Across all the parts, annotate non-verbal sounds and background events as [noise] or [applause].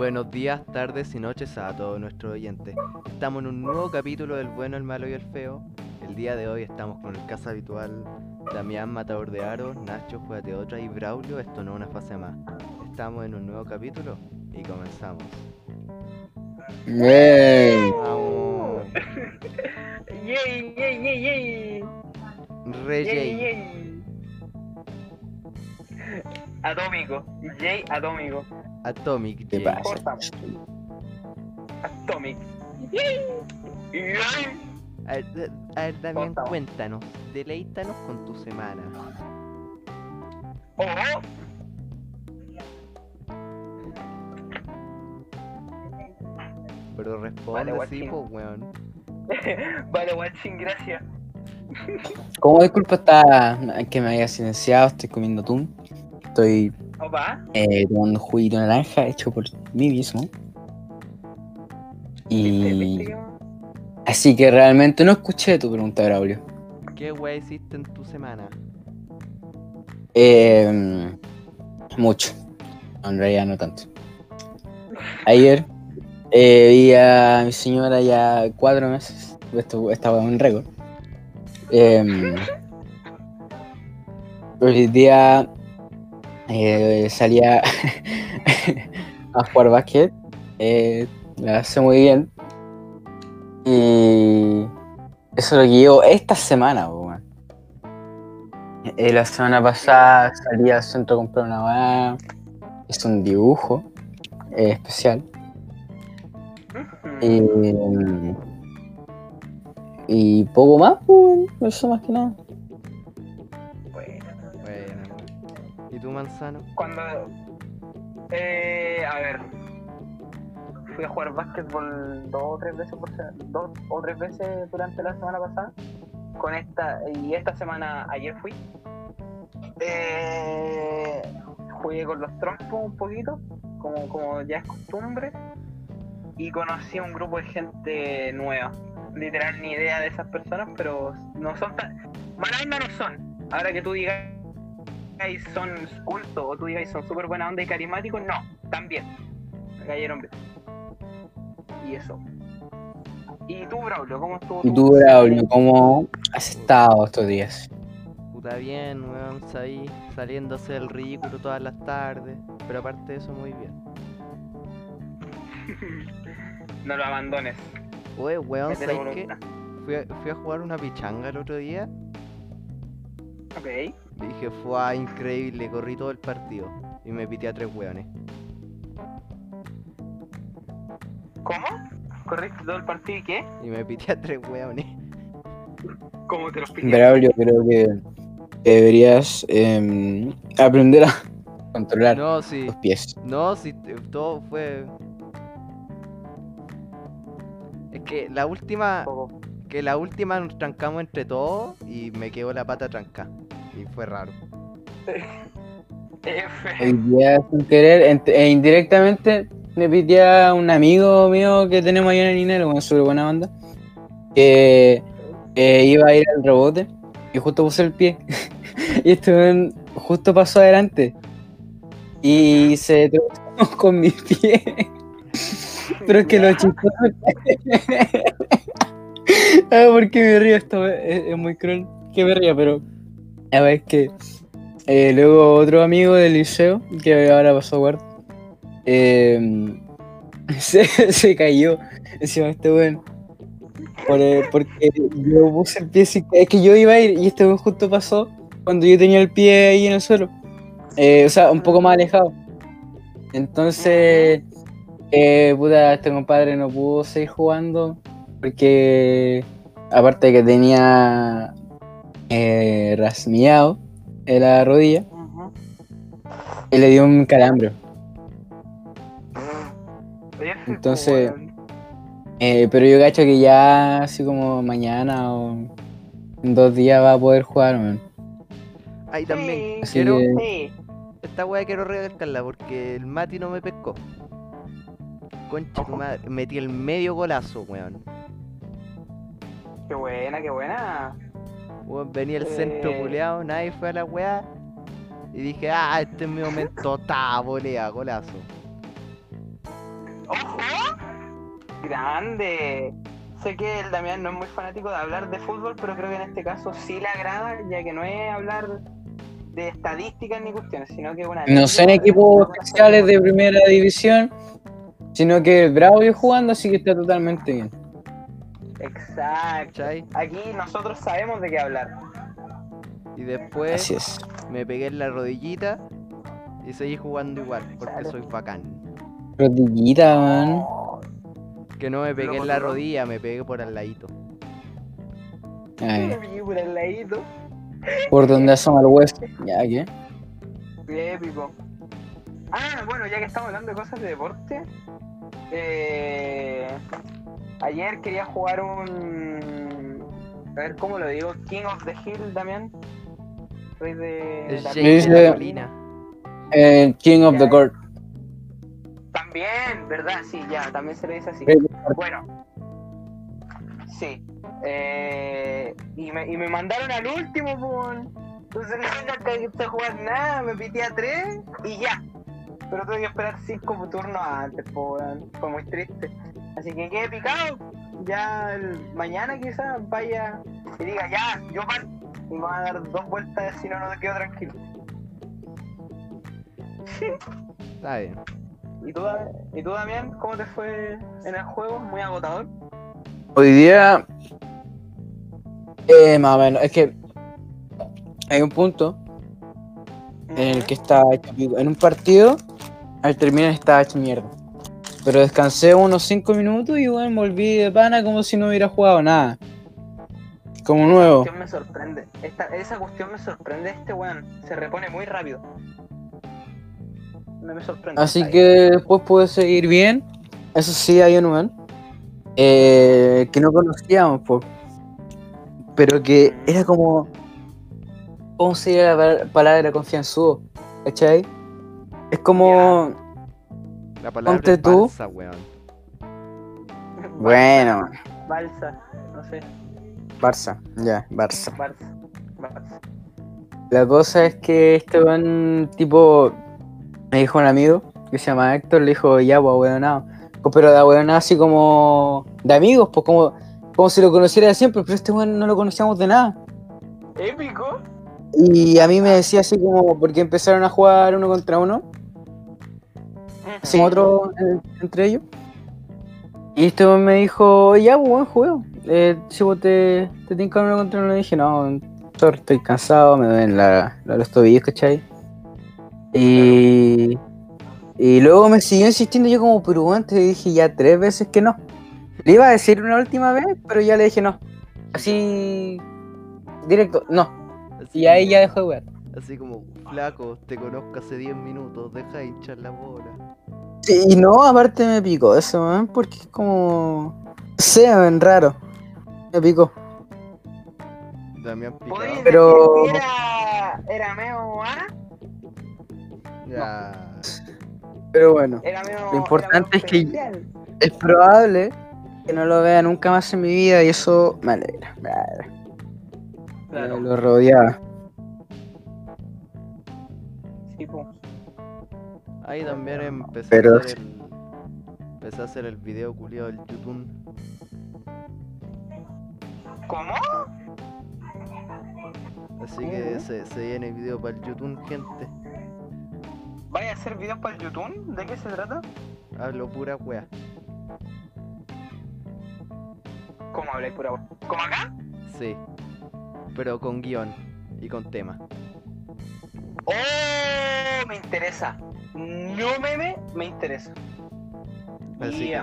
Buenos días, tardes y noches a todos nuestros oyentes. Estamos en un nuevo capítulo del bueno, el malo y el feo. El día de hoy estamos con el caso habitual Damián Matador de Aros, Nacho Juegate Otra y Braulio, esto no es una fase más. Estamos en un nuevo capítulo y comenzamos. Yay. Vamos, [laughs] Yay, yay, yay, yay. re Yay, yay. Atómico. Yay, atómico. Atomic ¿Qué Jay. pasa? Atomic. A ver, a ver, Damián, Cortamos. cuéntanos, deleítanos con tu semana. Oh. Pero responde Vale, pues, weón. [laughs] Vale, guachín, gracias. Como disculpa está que me haya silenciado, estoy comiendo atún. Estoy Opa. eh, tomando juguito de naranja hecho por mí mismo. ¿Viste, Y así que realmente no escuché tu pregunta, Braulio. ¿Qué weá hiciste en tu semana? Eh, mucho. En realidad no tanto. Ayer eh, vi a mi señora ya cuatro meses. Esto estaba en un récord. Eh, [laughs] hoy día eh, salía [laughs] a jugar básquet. Eh, la hace muy bien. Y eso es lo llevo esta semana, weón. Eh, la semana pasada salí al centro a comprar una weá. Es un dibujo eh, especial. Y, y poco más, pues, eso más que nada. ¿Y tú, Manzano? Cuando. Eh, a ver. Fui a jugar básquetbol dos o tres veces dos o tres veces durante la semana pasada. Con esta y esta semana ayer fui. Eh, jugué con los trompos un poquito, como, como ya es costumbre. Y conocí a un grupo de gente nueva. Literal ni idea de esas personas, pero no son tan. No son. Ahora que tú digas digáis son cultos o tú digáis son súper buena onda y carismáticos, no, también. Me cayeron bien. Y eso. ¿Y tú, Braulio, cómo estuvo ¿Y tú, Braulio, cómo has estado estos días? Puta bien, weón, ahí saliéndose del ridículo todas las tardes. Pero aparte de eso, muy bien. [laughs] no lo abandones. Oye, weón, ¿sabes qué? Fui a, fui a jugar una pichanga el otro día. Ok. Dije, fue increíble, corrí todo el partido. Y me pité a tres weones. ¿Cómo? ¿Corriste todo el partido y qué? Y me pité a tres weones. ¿Cómo te los pillaste? Braulio, creo que deberías em, aprender a [laughs] controlar No, sí. tus pies. No, sí, todo fue. Es que la última. Que la última nos trancamos entre todos y me quedó la pata trancada. Y fue raro. F. Hoy día, sin querer, e indirectamente, me pité a un amigo mío que tenemos ahí en el Inero, con súper buena onda, que eh, iba a ir al rebote y justo puse el pie. [laughs] y este justo pasó adelante y se tropezó [laughs] con mi pie. [laughs] Pero es que lo chistoso. ah, porque me río esto, es, es muy cruel que me ría, pero a ver, que eh, luego otro amigo del liceo, que ahora pasó a eh, [laughs] se, se cayó encima de este weón. Por, eh, porque yo puse el pie, es que yo iba a ir y este weón justo pasó cuando yo tenía el pie ahí en el suelo. Eh, o sea, un poco más alejado. Entonces, eh, puta, este compadre no pudo seguir jugando porque, aparte de que tenía eh, rasmiado en la rodilla, y le dio un calambre. Entonces-. Eh, pero yo cacho que ya, así como mañana o en dos días va a poder jugar, man. Ahí también. Así Quiero. que- Sí. Esta weá quiero recalcarla porque el Mati no me pescó. Concha tu madre. Metí el medio golazo, weón. Qué buena, qué buena. Weón, venía el centro Eh. boleado, nadie fue a la weá. Y dije, ah, este es mi momento, [laughs] ta, volea, golazo. ¡Ojo! Grande. Sé que el Damián no es muy fanático de hablar de fútbol, pero creo que en este caso sí le agrada, ya que no es hablar de estadísticas ni cuestiones, sino que una... No son equipos especiales de primera división, sino que el Bravo y jugando, así que está totalmente bien. Exacto. ¿Cachai? Aquí nosotros sabemos de qué hablar. Y después Así es. me pegué en la rodillita y seguí jugando igual, porque Chale. soy bacán. Rodillita, man. Que no me pegué en la rodilla, me pegué por al ladito. Ay, [laughs] Me pillé por el ladito. por donde asoma el hueso. Ya, ¿qué? Qué épico. Ah, bueno, ya que estamos hablando de cosas de deporte, eh, ayer quería jugar un. A ver cómo lo digo, King of the Hill también. Rey de. La- dice- de la colina. Eh, King of the Court. También, ¿verdad? Sí, ya, también se le dice así. Bueno, sí. Eh, y, me, y me mandaron al último, po. Entonces [laughs] no a jugar nada, me pité a tres y ya. Pero tuve que esperar cinco turnos antes, po. Fue muy triste. Así que quedé picado. Ya el- mañana quizás vaya y diga, ya, yo parto. Y me va a dar dos vueltas, si no, no me quedo tranquilo. Está bien. ¿Y tú, ¿Y tú, Damián, cómo te fue en el juego? ¿Muy agotador? Hoy día. Eh, más o menos. Es que. Hay un punto en el que estaba hecho pico. En un partido, al terminar estaba hecho mierda. Pero descansé unos 5 minutos y bueno, volví de pana como si no hubiera jugado nada. Como nuevo. cuestión me sorprende. Esta, esa cuestión me sorprende. Este weón se repone muy rápido. No me sorprende. Así que después pude seguir bien. Eso sí, hay un weón. eh, que no conocíamos, po. pero que era como. ¿Cómo sería la pa- palabra confianzudo? ¿Cachai? Es como. La palabra Ponte es tú. balsa, weón. Bueno, Balsa. No sé. Barça, ya, Barça. Balsa. Balsa. La cosa es que este weón, tipo, me dijo un amigo que se llama Héctor, le dijo, ya, pues, weonado. Pero de weonado así como de amigos, pues como, como si lo conociera de siempre, pero este weón no lo conocíamos de nada. Épico. Y a mí me decía así como, porque empezaron a jugar uno contra uno, así otro entre ellos. Y este me dijo, ya, pues, buen juego. Eh, si vos te, te tinca uno contra uno, le dije, no, estoy cansado, me duelen la, los tobillos, ¿cachai? Y, y luego me siguió insistiendo, yo como, pero antes dije ya tres veces que no. Le iba a decir una última vez, pero ya le dije no. Así, directo, no. Y ahí ya dejó de jugar. Así como, flaco, te conozco hace 10 minutos, deja de hinchar la bola. Sí, y no, aparte me picó eso, man, porque es como, sé, man, raro. Me picó. Damián ¿Podéis Picado. Pero- era, era medio? Ya. Pero bueno, medio, Lo importante es que- especial. es probable que no lo vea nunca más en mi vida y eso me alegra. Me alegra. Claro. Eh, lo rodeaba. Ahí también empecé Pero a hacer el. Empecé a hacer el video culiado del YouTube. ¿Cómo? Así que se, se viene video para el YouTube, gente. ¿Vaya a hacer videos para el YouTube? ¿De qué se trata? Hablo pura wea. ¿Cómo habláis pura voz? ¿Como acá? Sí. Pero con guion y con tema. ¡Oh! Me interesa. No meme, me interesa. Así que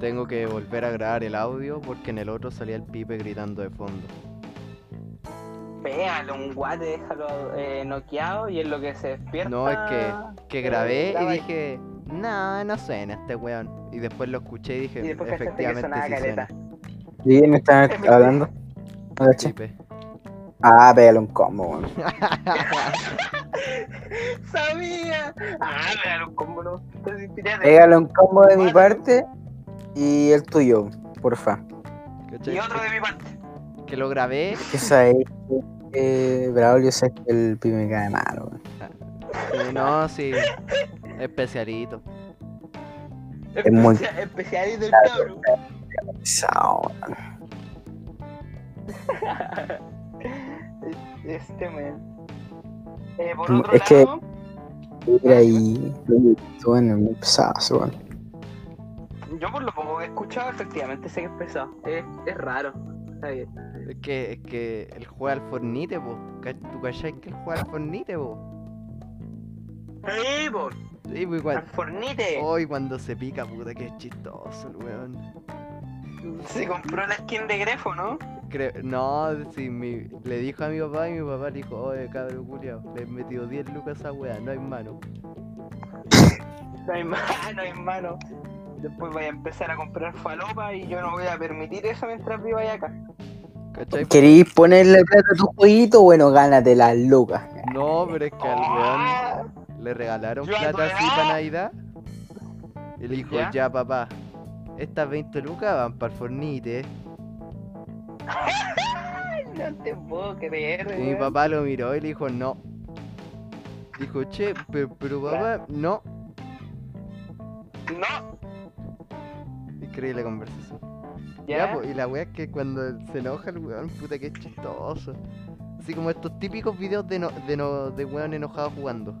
tengo que volver a grabar el audio porque en el otro salía el pipe gritando de fondo. Pégale un guate, déjalo eh, noqueado y en lo que se despierta. No, es que, que eh, grabé y dije, no, no suena este weón. Y después lo escuché y dije, Y que efectivamente sonaba sí suena. ¿Y quién está hablando? Ah, [laughs] pégale un combo, weón. ¡Sabía! Ah, pégale un combo, no. Pégale un combo de mi parte y el tuyo, porfa. ¿Cachai? Y otro de mi parte. Que lo grabé. Que sabéis que eh, Braulio sé que el pibe me cae malo, weón. no, sí. Especialito. Es muy- Especia- Especiales del cabro. Pesado, weón. [laughs] Este man. Eh, por Mm, otro es que- lado, Mira ahí. Bueno, muy pesado, weón. yo por lo poco que he escuchado, efectivamente sé que es pesado. Es, es raro. Está bien. Es que, es que él juega al Fornite, po. ¿Tú cachai que él juega al Fornite, po? ¡Ey, por! Sí, pues ¡Al cuando... fornite! Hoy cuando se pica, puta, que es chistoso el weón. Se compró la skin de Grefo, ¿no? Creo, no, si mi, le dijo a mi papá y mi papá le dijo, oye cabrón culiao, le he metido 10 lucas a esa weá, no hay mano. [laughs] No hay mano, hermano. Después voy a empezar a comprar falopa y yo no voy a permitir eso mientras viva allá acá. ¿Cachai? ¿Queréis ponerle plata a tu jueguito? Bueno, gánate las lucas. No, pero es que al weón Ah, le regalaron Yo plata así para Navidad. Y le dijo, ¿Ya? ya, papá, estas 20 lucas van para el Fornite. [laughs] No te puedo creer, Y mi papá lo miró y le dijo, no. Dijo, che, pero, pero papá, no. No, Increíble conversación. ya. Ya, po, y la wea es que cuando se enoja el weón, puta que es chistoso. Así como estos típicos videos de, no, de, no, de weón enojado jugando.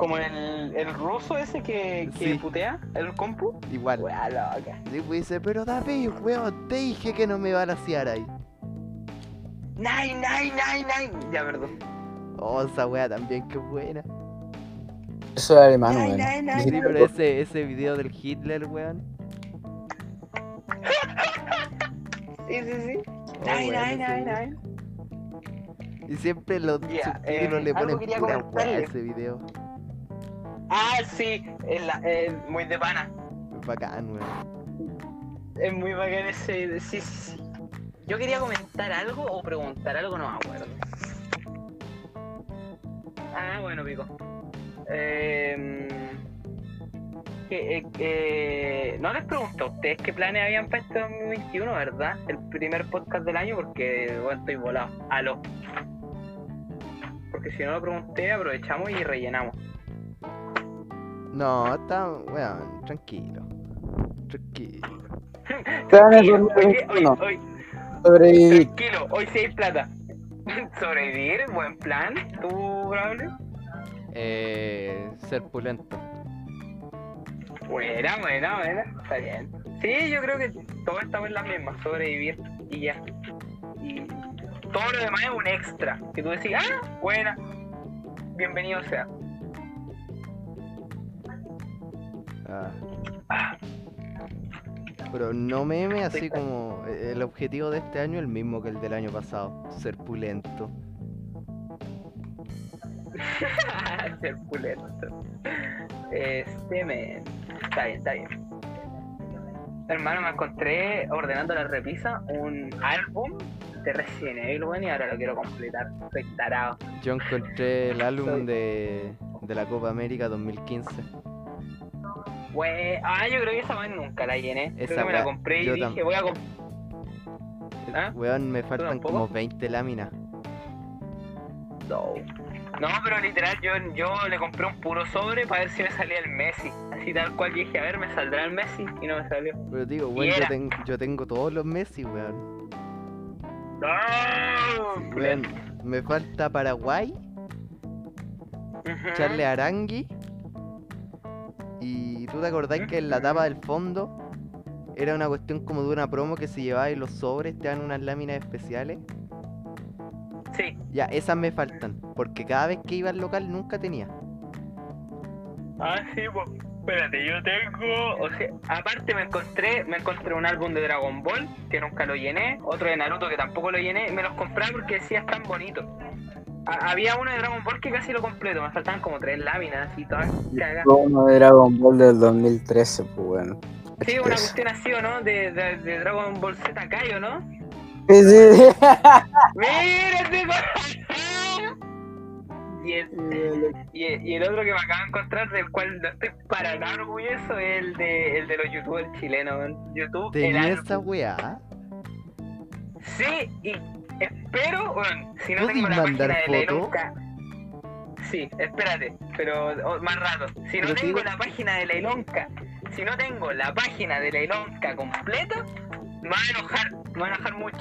Como el, el ruso ese que, que Sí. putea, el compu. Igual. Wea loca. Sí, pues dice, pero David, weón, te dije que no me va a laciar ahí. Nine, nine, nine, nine. Ya, perdón. Oh, esa wea también, qué buena. Eso es alemán, weón. ay, ay. Sí, pero ese, ese video del Hitler, weón. Sí, sí, sí. Oh, Nine, weón, nine, video. nine. Y siempre los subtítulos eh, le ponen pura wea a ese video. Ah, sí. Es, la, es muy de pana. Es bacán, weón. Es muy bacán ese. Sí, sí, sí. Yo quería comentar algo o preguntar algo, no me acuerdo. Ah, bueno, pico. Eh, que, eh, que- no les pregunto a ustedes qué planes habían para este 2021, ¿verdad? El primer podcast del año, porque bueno, estoy volado. Aló. Porque si no lo pregunté, aprovechamos y rellenamos. No, está, weón, tranquilo. Tranquilo. Tranquilo, hoy, hoy, 2021. hoy, Sobrevivir. Tranquilo, hoy sí hay plata. [laughs] Sobrevivir, buen plan. ¿Tú, Braulio? Eh, ser pulento. Buena, buena, buena. Está bien. Sí, yo creo que todos estamos en la misma. Sobrevivir y ya. Y todo lo demás es un extra. Que tú decís, ah, buena. Bienvenido sea. Ah. Pero no meme así Sí. como eh, el objetivo de este año es el mismo que el del año pasado, ser pulento. [laughs] Ser pulento. Este men. Está bien, está bien. Hermano, me encontré ordenando la repisa un álbum de Resident Evil, y ahora lo quiero completar. Estoy tarado. Yo encontré el álbum de, de la Copa América 2015. We- ah, yo creo que esa man nunca la llené. Esa creo que me la compré y dije, voy a comprar. ¿Ah? Weón, me faltan como 20 láminas. No. No, pero literal, yo, yo le compré un puro sobre para ver si me salía el Messi. Así tal cual dije, a ver, me saldrá el Messi y no me salió. Pero digo, weón, yo, ten- yo tengo todos los Messi, weón. ¡No! Weón, me falta Paraguay, Ujú. Charles Arangui. Y tú te acordás que en la tapa del fondo era una cuestión como de una promo que si llevabas los sobres te dan unas láminas especiales. Sí. Ya, esas me faltan, porque cada vez que iba al local nunca tenía. Ah, sí, pues. Espérate, yo tengo. O sea, aparte me encontré, me encontré un álbum de Dragon Ball que nunca lo llené, otro de Naruto que tampoco lo llené, me los compré porque decía tan bonito. Ha- había uno de Dragon Ball que casi lo completo, me faltaban como tres láminas y todas cagadas. Uno de Dragon Ball del 2013, pues bueno. Sí, una cuestión así o no, de, de, de Dragon Ball Z Kaio, ¿no? Sí, sí. [laughs] ¡Mira ese corazón! Y el, y, el- y el otro que me acabo de encontrar, del cual no estoy para nada orgulloso, es el de, el de los youtubers chilenos. YouTube, el Tenía esa weá. Sí, y espero, bueno, si no ¿Podís tengo la mandar página de la? Ilonca. Sí, espérate, pero oh, más rato. Si no tengo la página de la Ilonca si no tengo la página de la Ilonca completa, me va a enojar, me va a enojar mucho.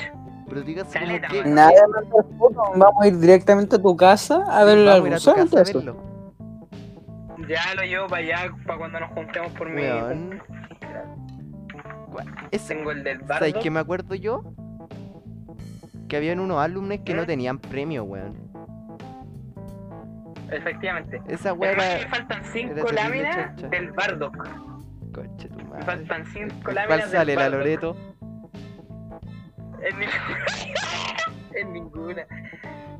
Pero Caleta, que. Nada de mandar fotos, vamos a ir directamente a tu casa a ver el Vamos a ir álbum. a tu casa a solamente eso. verlo. Ya lo llevo para allá, para cuando nos juntemos por mi... Weón. Gua- Ese, Tengo el del ¿Sabes bardo. qué me acuerdo yo? Que habían unos álbumes que no ¿Eh? tenían premio, weón. Efectivamente. Esa weá era. faltan cinco láminas del Bardock. Conche tu Me madre. faltan cinco ¿Cuál láminas sale del la. Loreto? En ninguna. [laughs] en ninguna.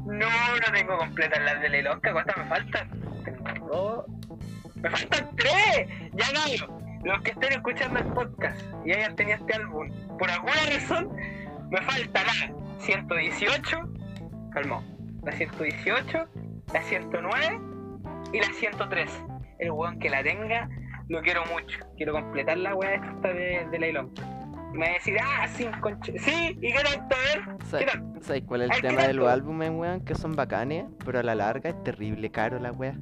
No, no tengo completas las de Lelosca. ¿Cuántas me faltan? Tengo dos. ¡Me faltan tres! Ya no. Los que estén escuchando el podcast y hayan tenido este álbum, por alguna razón, me falta la 118. Calmó. La 118, la 109 y la 103. El weón que la tenga, lo quiero mucho. Quiero completar la weá esta de, de me va a decir, ah, sí, conche. Sí, ¿y qué tanto? A ver, ¿qué ¿Sabes, cuál es el tema de los álbumes, weón? Que son bacanes, pero a la larga es terrible caro la weá.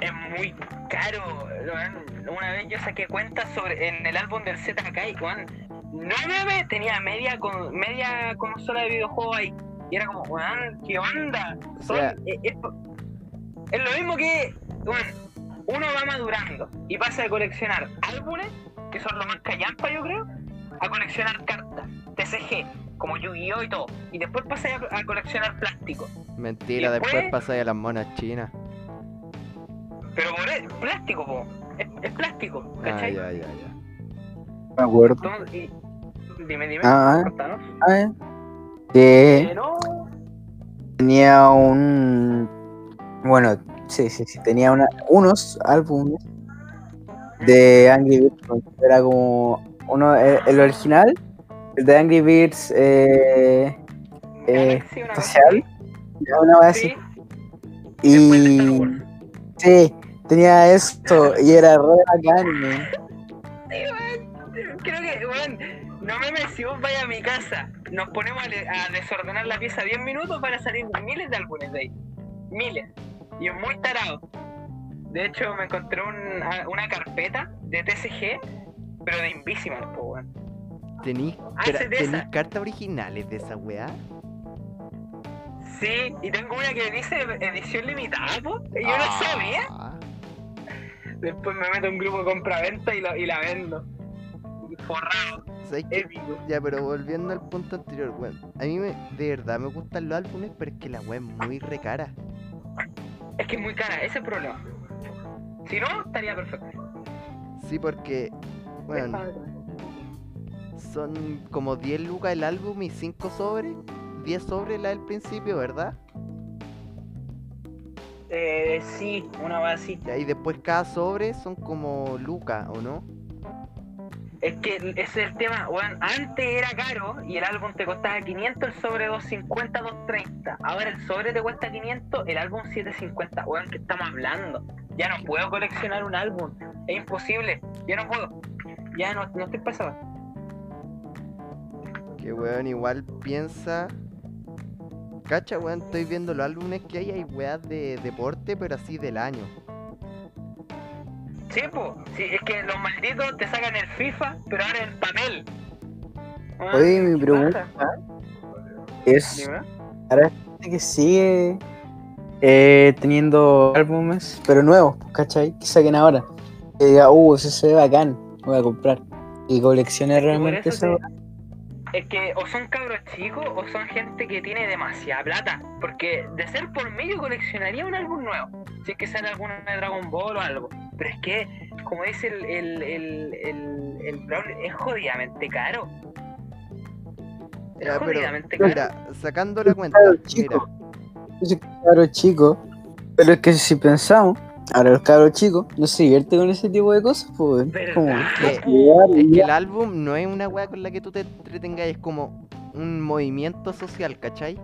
Es muy caro. weón. Una vez yo saqué cuentas sobre en el álbum del ZK weón, 9 tenía media con media consola de videojuegos ahí. Y era como, weón, ¿qué onda? Son- sea- es, es- es lo mismo que, uno va madurando y pasa de coleccionar álbumes, que son lo más callampa yo creo, a coleccionar cartas, TCG, como Yu-Gi-Oh y todo. Y después pasa a, a coleccionar plástico. Mentira, ¿Y después después? pasa a las monas chinas. Pero por e- plástico, po. Es, es plástico, Ah, ¿cachai? ya, ya, ya. Me acuerdo. Dime, dime, Ah, contanos. Ah, eh. Que no, tenía un. Bueno, sí, sí, sí. Tenía una, unos álbumes de Angry Birds. Era como. Uno, el, el original, el de Angry Birds eh, eh, Galaxy, una social, una. Sí, Y. Sí, tenía esto y era re bacán. No me si vos vayas a mi casa, nos ponemos a, le- a desordenar la pieza 10 minutos, van a salir miles de álbumes de ahí. Miles. Y es muy tarado. De hecho, me encontré un- a- una carpeta de TCG, pero de Invisible, po, weón. ¿Tenís, Ah, espera, ese de ¿tenís esa. cartas originales de esa weá? Sí, y tengo una que dice edición limitada, po. Y yo no sabía. Ah, Después me meto en un grupo de compra-venta y, lo- y la vendo. Forrado, ¿sabes qué? épico. Ya, pero volviendo al punto anterior, weón. A mí me, de verdad me gustan los álbumes, pero es que la weá es muy recara. Es que es muy cara, ese es el problema. Si no, estaría perfecto. Sí, porque, bueno, son como 10 lucas el álbum y 5 sobres. 10 sobres la del principio, ¿verdad? Eh, sí, una vez así. Y ahí después cada sobre son como lucas, ¿o no? Es que ese es el tema, weón. Antes era caro y el álbum te costaba 500, el sobre 250, 230. Ahora el sobre te cuesta 500, el álbum 750. Weón, ¿qué estamos hablando? Ya no puedo coleccionar un álbum. Es imposible. Ya no puedo. Ya no, no estoy pasado. Que weón, igual piensa. Cacha, weón, estoy viendo los álbumes que hay, hay weas de deporte, pero así del año. Sí, po. Sí, es que los malditos te sacan el FIFA, pero ahora en papel. Weón, Oye, mi ¿qué pregunta es: Dime. ¿hay gente que sigue eh, teniendo álbumes, pero nuevos, ¿cachai? Que saquen ahora. Que diga, uh, ese se ve bacán, voy a comprar. Y coleccione realmente eso eso. te- Es que o son cabros chicos o son gente que tiene demasiada plata. Porque de ser por mí yo coleccionaría un álbum nuevo. Si es que sale alguno de Dragon Ball o algo. Pero es que, como dice el, el, el, el, el Brown, es jodidamente caro. Es Ya, pero, jodidamente caro. mira, sacando la cuenta, Claro, mira, chico. Ese cabro chico. Pero es que si pensamos, ahora los cabros chicos no se divierten con ese tipo de cosas, pues. Es que el álbum no es una wea con la que tú te entretengas, es como un movimiento social, ¿cachai?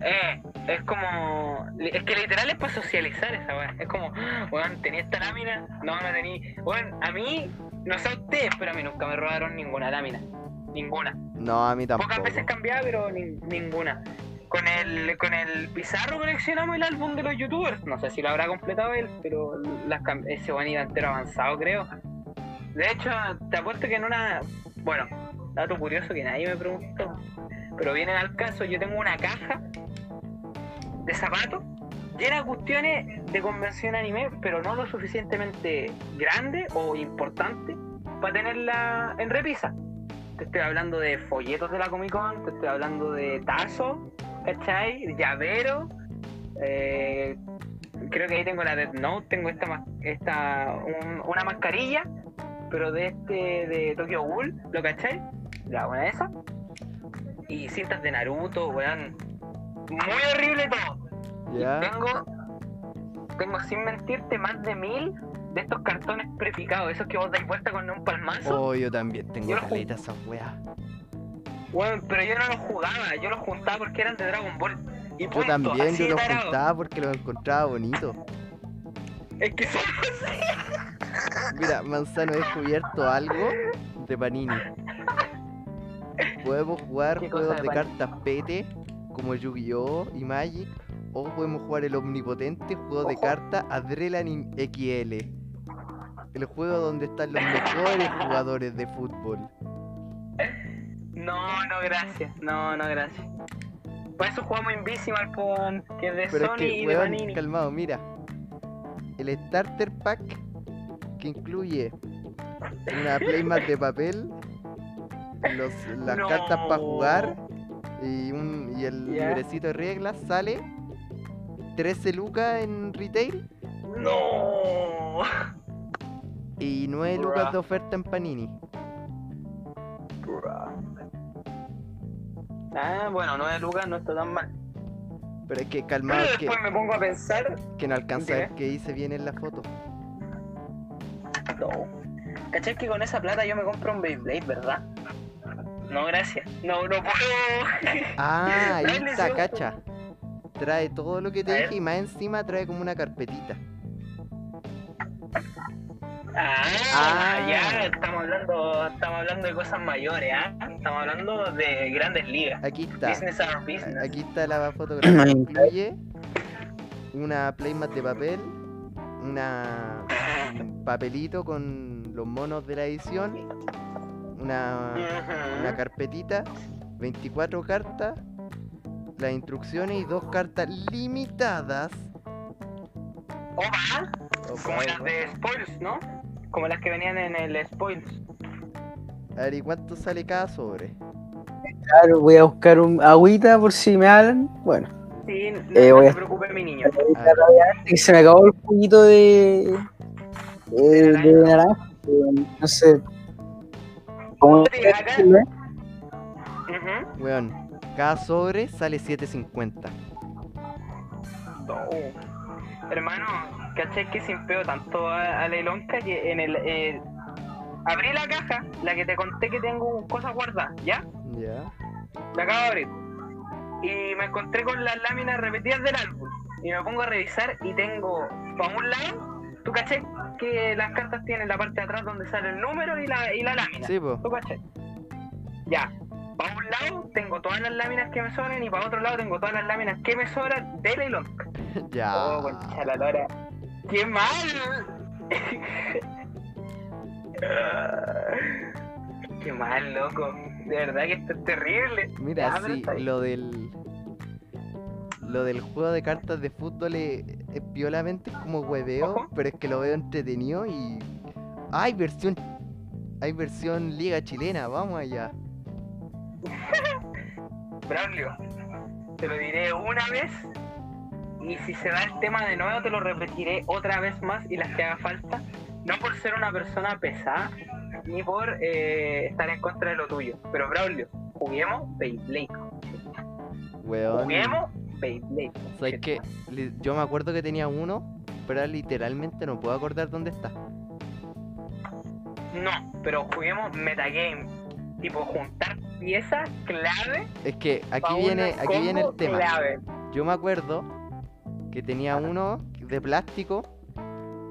Eh, es como. Es que literal es para socializar esa weá. Es como, weón, tenía esta lámina. No, no tenía. Weón, a mí, no sé a ustedes, pero a mí nunca me robaron ninguna lámina. Ninguna. No, a mí tampoco. Pocas veces cambiaba, pero nin- ninguna. con el, con el Pizarro coleccionamos el álbum de los youtubers. No sé si lo habrá completado él, pero las, ese buen iba entero avanzado, creo. De hecho, te apuesto que en una. Bueno, dato curioso que nadie me preguntó. Pero viene al caso, yo tengo una caja de zapatos llena de cuestiones de convención anime, pero no lo suficientemente grande o importante para tenerla en repisa. Te estoy hablando de folletos de la Comic Con, te estoy hablando de tazos, ¿cachai? Llavero. eh, creo que ahí tengo la Death Note, tengo esta, esta un- una mascarilla, pero de este de Tokyo Ghoul, ¿lo cachai? La buena esa. Y cintas de Naruto, weón. Muy horrible todo. ¿Ya? Tengo, tengo sin mentirte más de mil de estos cartones prepicados, esos que vos dais vuelta con un palmazo. Oh, yo también tengo Yo lo caleta esa wea. Weón, pero yo no los jugaba, yo los juntaba porque eran de Dragon Ball. Y Yo punto, también, yo los tarado. juntaba porque los encontraba bonitos. Es que [laughs] son Mira, Manzano, he descubierto algo de Panini. [laughs] Podemos jugar ¿Qué cosa juegos de cartas pete, como Yu-Gi-Oh! y Magic, o podemos jugar el omnipotente juego de Ojo. cartas Adrenaline XL. El juego donde están los mejores [laughs] jugadores de fútbol. No, no, gracias. No, no, gracias. Para eso jugamos Invisimal, con que es de Pero es Sony que, y de Panini. calmado, mira. El starter pack que incluye una playmat de papel, los- las No. cartas para jugar y, un, y el librecito de reglas sale 13 lucas en retail No. y 9 lucas Bruh. de oferta en Panini. Ah, bueno, 9 lucas no está tan mal. Pero es que Pero calmado, que, después me pongo a pensar. que no alcanza ¿Qué? qué dice bien en la foto. No. ¿Cachai que con esa plata yo me compro un Beyblade, verdad? No, gracias. No, no puedo. Ah, [laughs] ahí está, cacha. Trae todo lo que te dije y más encima trae como una carpetita. Ah, Ah. ya, estamos hablando, estamos hablando de cosas mayores, ¿ah? Estamos hablando de grandes ligas. Aquí está. Business are business. Aquí está la fotografía. Incluye una playmat de papel, una un papelito con los monos de la edición, una, una carpetita, 24 cartas, las instrucciones y dos cartas limitadas. Opa, Opa, como las de Spoils, ¿no? Como las que venían en el Spoils. A ver, ¿y cuánto sale cada sobre? Claro, voy a buscar un agüita por si me hablan. Bueno, Sí, no, Eh, no mi niño. A ver, que se me acabó el juguito de. de naranja. No sé. ¿Cómo? Ujú. weón, cada sobre sale 7.50. Oh. Hermano, ¿cachai que sin peo tanto a, a la Ilonka que en el... eh, abrí la caja, la que te conté que tengo cosas guardadas, ¿ya? Ya. La acabo de abrir. Y me encontré con las láminas repetidas del álbum. Y me pongo a revisar y tengo, para un lado, tú caché que las cartas tienen la parte de atrás donde sale el número y la, y la lámina. Sí, po. ¿Tú caché? Ya. Para un lado tengo todas las láminas que me sobran y para otro lado tengo todas las láminas que me sobran de la Ilonka. [laughs] Ya. Oh, concha la lora. ¡Qué mal! [laughs] ¡Qué mal, loco! De verdad que esto es terrible. Mira, sí, lo del. Lo del juego de cartas de fútbol es, es violamente como hueveo, Ojo. pero es que lo veo entretenido y. ¡Hay versión! Hay versión Liga Chilena, vamos allá. Braulio, te lo diré una vez y si se da el tema de nuevo te lo repetiré otra vez más y las que haga falta. No por ser una persona pesada ni por eh, estar en contra de lo tuyo. Pero Braulio, juguemos Beyblade. Weón. Juguemos Beyblade. ¿Sabes qué? Li- Yo me acuerdo que tenía uno, pero literalmente no puedo acordar dónde está. No, pero juguemos metagame. Tipo juntar piezas clave. Es que aquí viene, aquí viene el tema. Clave. Yo me acuerdo que tenía uno de plástico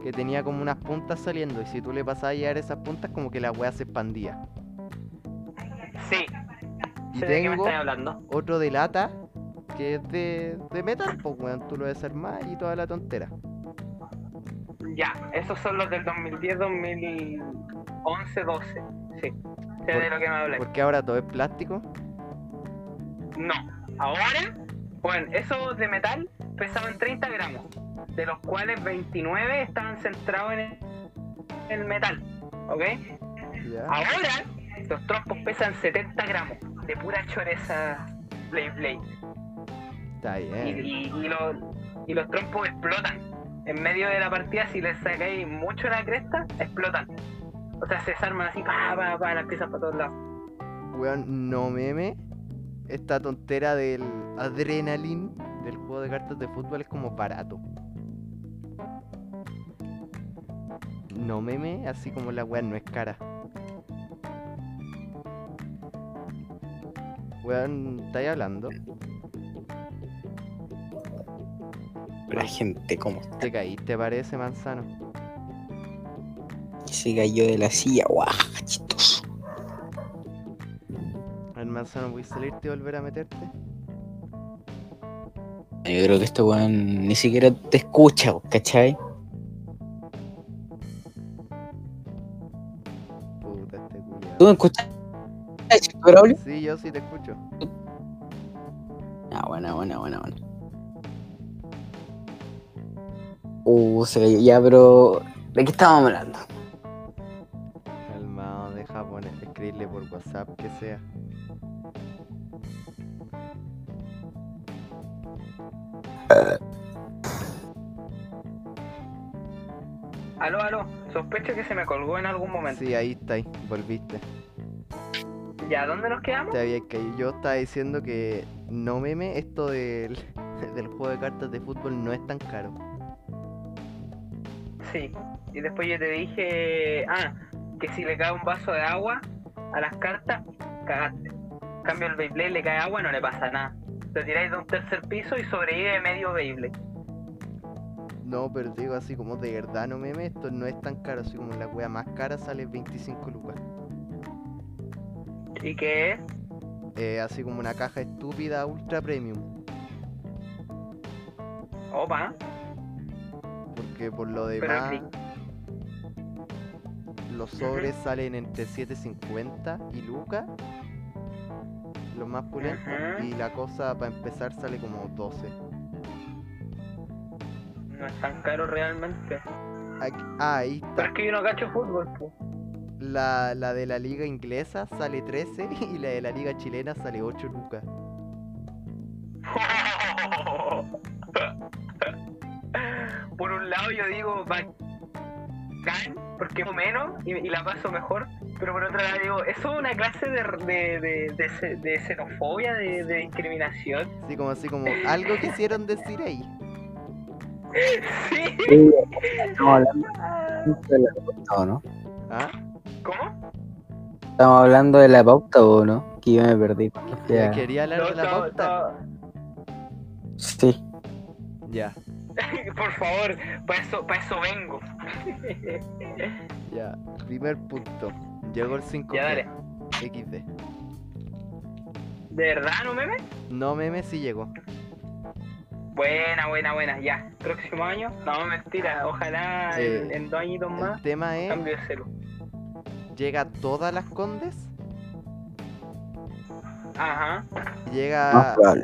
que tenía como unas puntas saliendo y si tú le pasabas a esas puntas como que la weá se expandía. Sí. Y Sé tengo hablando. otro de lata que es de, de metal, pues weón, tú lo desarmás y toda la tontera. Ya, esos son los del 2010, 2011, 12. Sí, sé de lo que me hablas. Porque ahora todo es plástico. No, ahora, bueno, esos de metal pesaban 30 gramos, de los cuales 29 estaban centrados en el, metal, ¿ok? Ahora, los trompos pesan 70 gramos, de pura choreza Blade Blade. Está Y, bien. y, y los, y los trompos explotan. En medio de la partida, si les sacáis mucho la cresta, explotan. O sea, se desarman así, pa, pa, pa, las piezas para todos lados. Weón, no meme. Esta tontera del Adrenaline del juego de cartas de fútbol es como barato. No meme, así como la weá no es cara. Weón, ¿estáis hablando? La gente, ¿cómo está? Te caíste, parece, manzano. Se cayó de la silla, guau, chistoso. El manzano, ¿voy a salirte y volver a meterte? Yo creo que este weón ni siquiera te escucha, ¿cachai? Puta, este. ¿Tú me escuchas? Sí, yo sí te escucho. Ah, buena, buena, buena, buena. Uh, se cayó. Ya, pero. ¿De qué estábamos hablando? Poner, escribirle por WhatsApp, que sea. Aló, aló, sospecho que se me colgó en algún momento. Sí, ahí está, ahí, volviste. ¿Ya dónde nos quedamos? Te había caído. Yo estaba diciendo que no meme, esto del, [laughs] del juego de cartas de fútbol no es tan caro. Sí. Y después yo te dije, ah, que si le cae un vaso de agua a las cartas, cagaste. En cambio el Beyblade le cae agua, no le pasa nada. Lo tiráis de un tercer piso y sobrevive medio Beyblade. No, pero digo así como de verdad no meme, esto no es tan caro, así como la wea más cara sale 25 lucas. ¿Y qué es? Eh, así como una caja estúpida ultra premium. Opa, Porque por lo Pero demás sí. Los sobres salen entre 7.50 y lucas. Los más pulentos. Y la cosa para empezar sale como 12. no es tan caro realmente. Aquí- ah, ahí Pero está. es que yo no cacho fútbol, po. La, la de la liga inglesa sale 13 [laughs] y la de la liga chilena sale 8 lucas. [laughs] Por un lado yo digo bacán, porque es menos y, y la paso mejor, pero por otro lado digo, eso es una clase de, de, de, de xenofobia, de, de discriminación. Así como así como algo quisieron decir ahí. Sí. Estamos hablando de la pauta, ¿o no? ¿Ah? ¿Cómo? Estamos hablando de la pauta, ¿o no? Que yo me perdí. ¿Quería hablar No, de la pauta? Sí. Ya, [laughs] Por favor, para eso, para eso vengo. [laughs] ya. Primer punto. Llegó el 5 Ya, dale. XD. ¿De verdad no meme? No meme sí llegó. Buena, buena, buena, ya. Próximo año. No, mentira. Ojalá en, Eh, en dos añitos El más tema es, cambio de celu. llega a todas las condes Ajá. llega probable.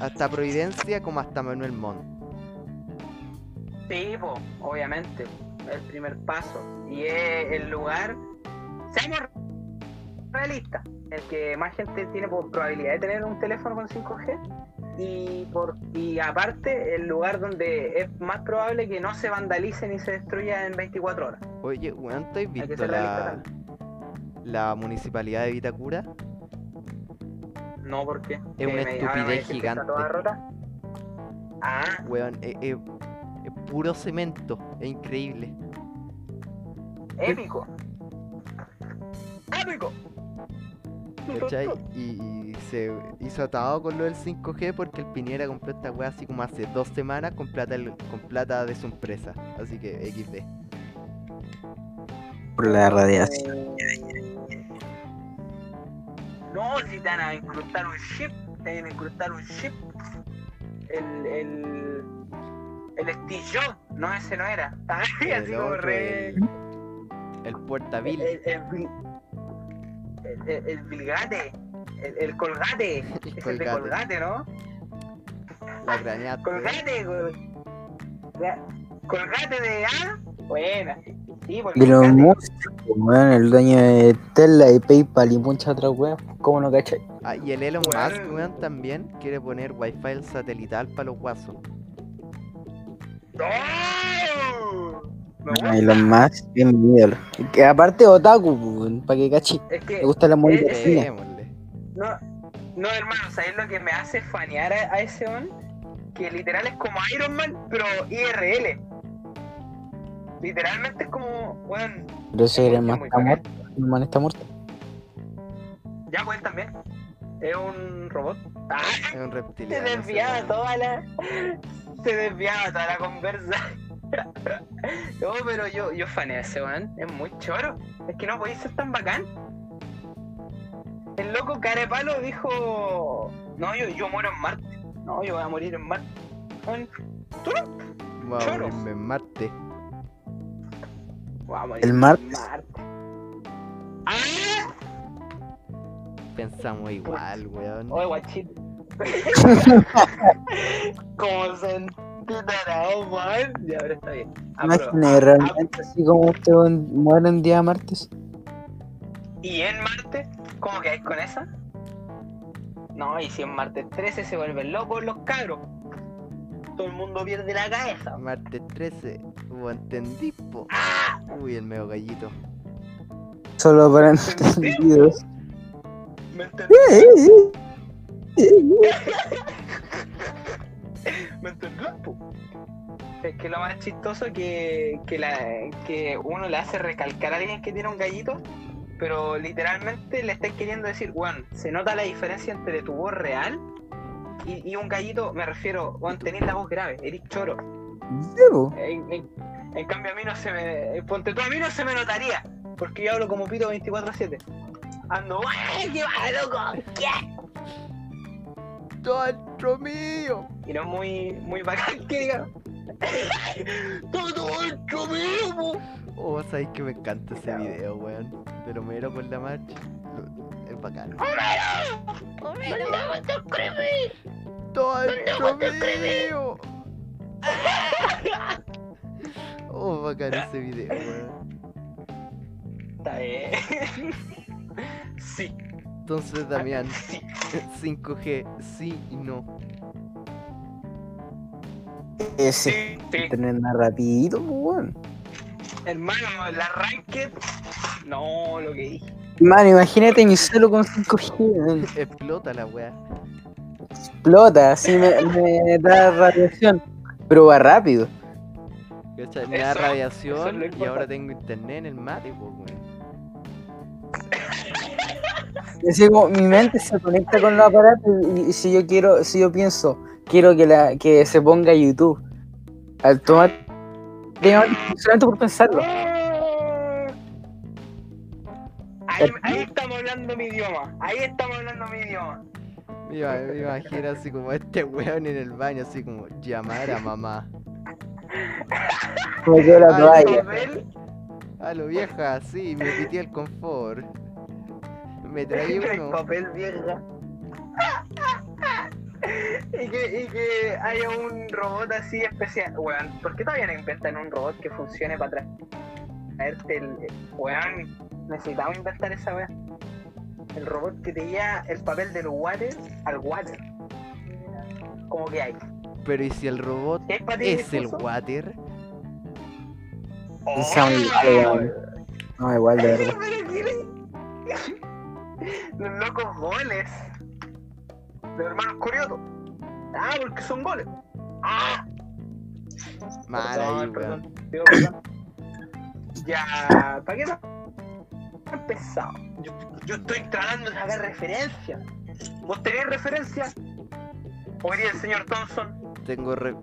hasta Providencia como hasta Manuel Montt. Sí, po, obviamente. El primer paso. Y es el lugar. Seamos realistas. El que más gente tiene por probabilidad de tener un teléfono con 5G. Y por y aparte, el lugar donde es más probable que no se vandalice ni se destruya en 24 horas. Oye, weón, ¿tú has visto la, la municipalidad de Vitacura? No, porque Es una estupidez gigante. Toda rota. Ah, Weón, es- es puro cemento, es increíble. épico. Épico. ¿Cachai? [laughs] Y, y se hizo atado con lo del 5G porque el Piñera compró esta weá así como hace dos semanas con plata, con plata de su empresa. Así que XD. Por la radiación. No, si te van a incrustar un chip, te van a incrustar un chip. el, el, el Steve No, ese no era. [laughs] Ay, El así como re. el, el El, portabil. el, el, vil- el, el- el Vilgate. El, el Colgate. El es de Colgate. ¿no? La grañaste. Colgate, güey. Colgate de A. Buena. Sí, De los músicos, weón, el dueño de Tesla y PayPal y muchas otras weas. ¿Cómo no cachai? Ah, y el Elon. Musk, weón, también quiere poner wifi satelital para los guasos. ¡Oh! Me Ay, los más, bien mi ídolo. Y Que aparte otaku, weón, para que cachai. Es que, Me gusta la música Eh, no, no, hermano, ¿sabes lo que me hace fanear a, a ese on? Que literal es como Iron Man, pero IRL. Literalmente es como, bueno, Pero ese Es era muy- más está muerto. El man está muerto. ya pues también. Es un robot. Ah, Es un se reptiliano. ese desviaba weón. toda la. Se desviaba toda la conversa. [laughs] No, pero yo, yo faneo a ese man, es muy choro. Es que no podéis ser tan bacán. El loco Carepalo dijo. No, yo, yo muero en Marte. No, yo voy a morir en Marte. Weón, ¿Tú no? Vamos a Choro. morirme en Marte. Voy a morir El en. Marte. ¡Ah! Pensamos igual, weón. Oye, guachito. [laughs] Como sentirá, man. Ya, ahora está bien. Ah, pero- Imagínate realmente así como usted muere un día martes. ¿Y en Marte? ¿Cómo quedáis con esa? No, y si en Marte 13 se vuelven locos los cabros. Todo el mundo pierde la cabeza. Marte 13. ¿Vos entendí, po? ¡Ah! Uy, el medio gallito. Solo para entendidos. ¿Me po? Es que lo más chistoso que, que, la, que uno le hace recalcar a alguien que tiene un gallito, pero literalmente le estáis queriendo decir, Juan, se nota la diferencia entre tu voz real y, y un gallito, me refiero, Juan, tenés la voz grave, eres choro. Debo. En, en- en cambio a mí no se me. Ponte tú, a mí no se me notaría. Porque yo hablo como pito 24-7. Ando, ¡ay, [laughs] qué va, loco! ¿Qué? ¡Dentro mío! Y no es muy, muy bacán que diga. [laughs] ¡Todo dentro mío! po". Oh, sabéis que me encanta ese video, weón. Pero mero con la marcha. Es bacán. ¡Homero! ¡Homero, te escribí! ¡Dentro te escribí? mío! [laughs] Oh, bacán ese video, weón. Está bien. Sí. Entonces, Damián, Sí. [laughs] 5G, sí y no. Ese. Sí. sí. Tener rapidito, pues, weón. Hermano, el arranque. No, lo que dije. Mano, imagínate mi celo con 5G, weón. Explota la weá. Explota, así me, me da radiación. Pero va rápido. Me da Eso- radiación y ahora tengo internet en el mate, pues, weón. Así como mi mente se conecta con los aparatos y, y si yo quiero, si yo pienso, quiero que la que se ponga YouTube automáticamente, solamente por pensarlo. Ahí, ahí estamos hablando mi idioma. Ahí estamos hablando mi idioma. Me, ima- me imagino así como este weón en el baño, así como llamar a mamá. Me quedo la toalla. A lo vieja, sí, me pité el confort. Me traí el [laughs] uno. papel vieja. [laughs] y, que, y que haya un robot así especial. Weón, ¿por qué todavía no inventan un robot que funcione para tra- traerte el. Weón, necesitamos inventar esa weón. El robot que te lleva el papel del water al water. Como que hay. Pero ¿y si el robot ¿Qué hay para ti es el water? Pensaba igual. No, igual, de [laughs] verdad. Pero ¿qué le- Los locos goles. Los hermanos Corioto. Ah, porque son goles. Ah, perdón, perdón. Perdón. Ya, ¿para qué no? Empezado. Yo, yo estoy tratando de sacar referencia. ¿Vos tenés referencia? ¿O diría el señor Thompson? Tengo re...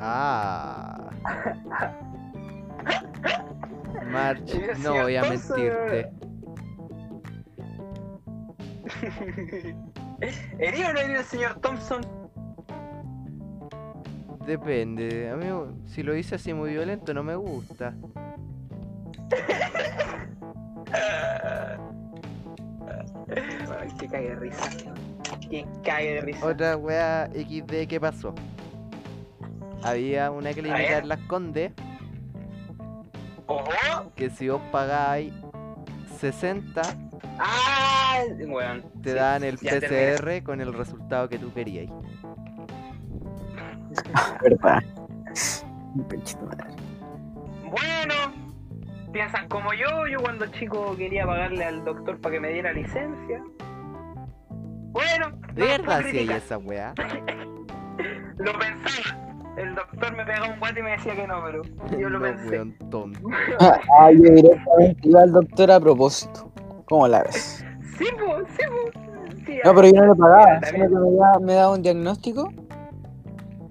Ah. [laughs] March, no voy a Thompson. mentirte. [laughs] ¿Hería o no hería el señor Thompson? Depende. A mí, si lo hice así muy violento, no me gusta. [laughs] Ay, que cague de risa. Que cague de risa. Otra wea XD que pasó. Había una clínica en Las Condes que si vos pagáis 60, Ah, te sí, dan el terminé. PCR con el resultado que tú queríais. ¿Verdad? Pinche madre. Bueno, piensan como yo. Yo cuando chico quería pagarle al doctor para que me diera licencia. Bueno, ¿De verdad si hay esa wea? [laughs] Lo pensaba. El doctor me pegaba un guate y me decía que no, pero yo lo no, pensé. weón, tonto. Ah, yo directamente iba al doctor a propósito. ¿Cómo la ves? Sí, pues, sí, pues. Sí, No, pero yo no le pagaba, sino que me daba, me daba un diagnóstico.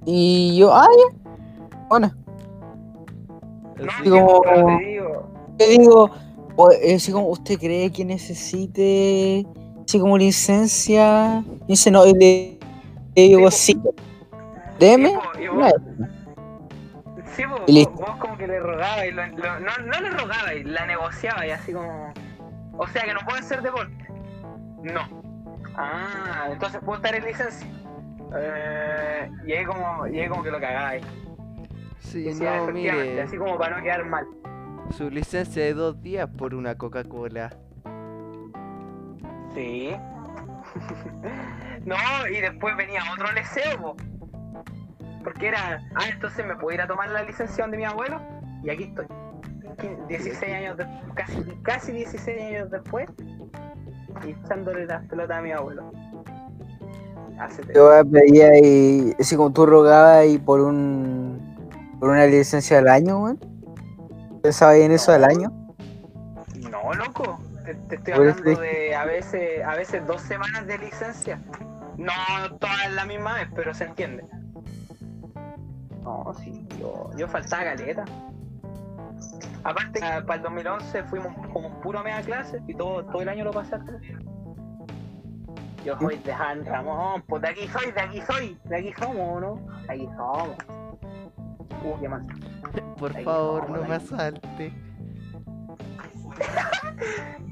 Y yo, ah, ya. Bueno, No, Así sí, como- te digo. yo digo, eh, así como, ¿usted cree que necesite así como licencia? Y dice, no, y le, le digo, sí. Deme. Sí, po, y vos- vos, como que le rogabas y lo, lo- no, no le rogabas, la negociabas y así como. O sea que no puede ser deporte. No. Ah, entonces puedo estar en licencia. Eh, y ahí como, y ahí como que lo cagabas. Sí, Decía, no, mire, así como para no quedar mal. su licencia de dos días por una Coca-Cola. Sí. [laughs] no, y después venía otro leseo, po. Porque era, ah, entonces me puedo ir a tomar la licencia de mi abuelo. Y aquí estoy. Quin- 16 años después, casi, casi 16 años después, y echándole las pelotas a mi abuelo. Hace Yo pedía y así como tú rogabas y por un por una licencia al año, weón. Pensaba ahí en eso al año. No, loco. Te, te estoy hablando de a veces, a veces dos semanas de licencia. No todas la misma vez, pero se entiende. No, sí, yo, yo faltaba caleta. Aparte, ah, para el 2011 fuimos como puro media clase y todo, todo el año lo pasé atrás. Yo soy de San Ramón, pues de aquí soy, de aquí soy, de aquí somos, ¿no? De aquí somos. Uh, qué más. Por favor, no, no me asalte. [laughs]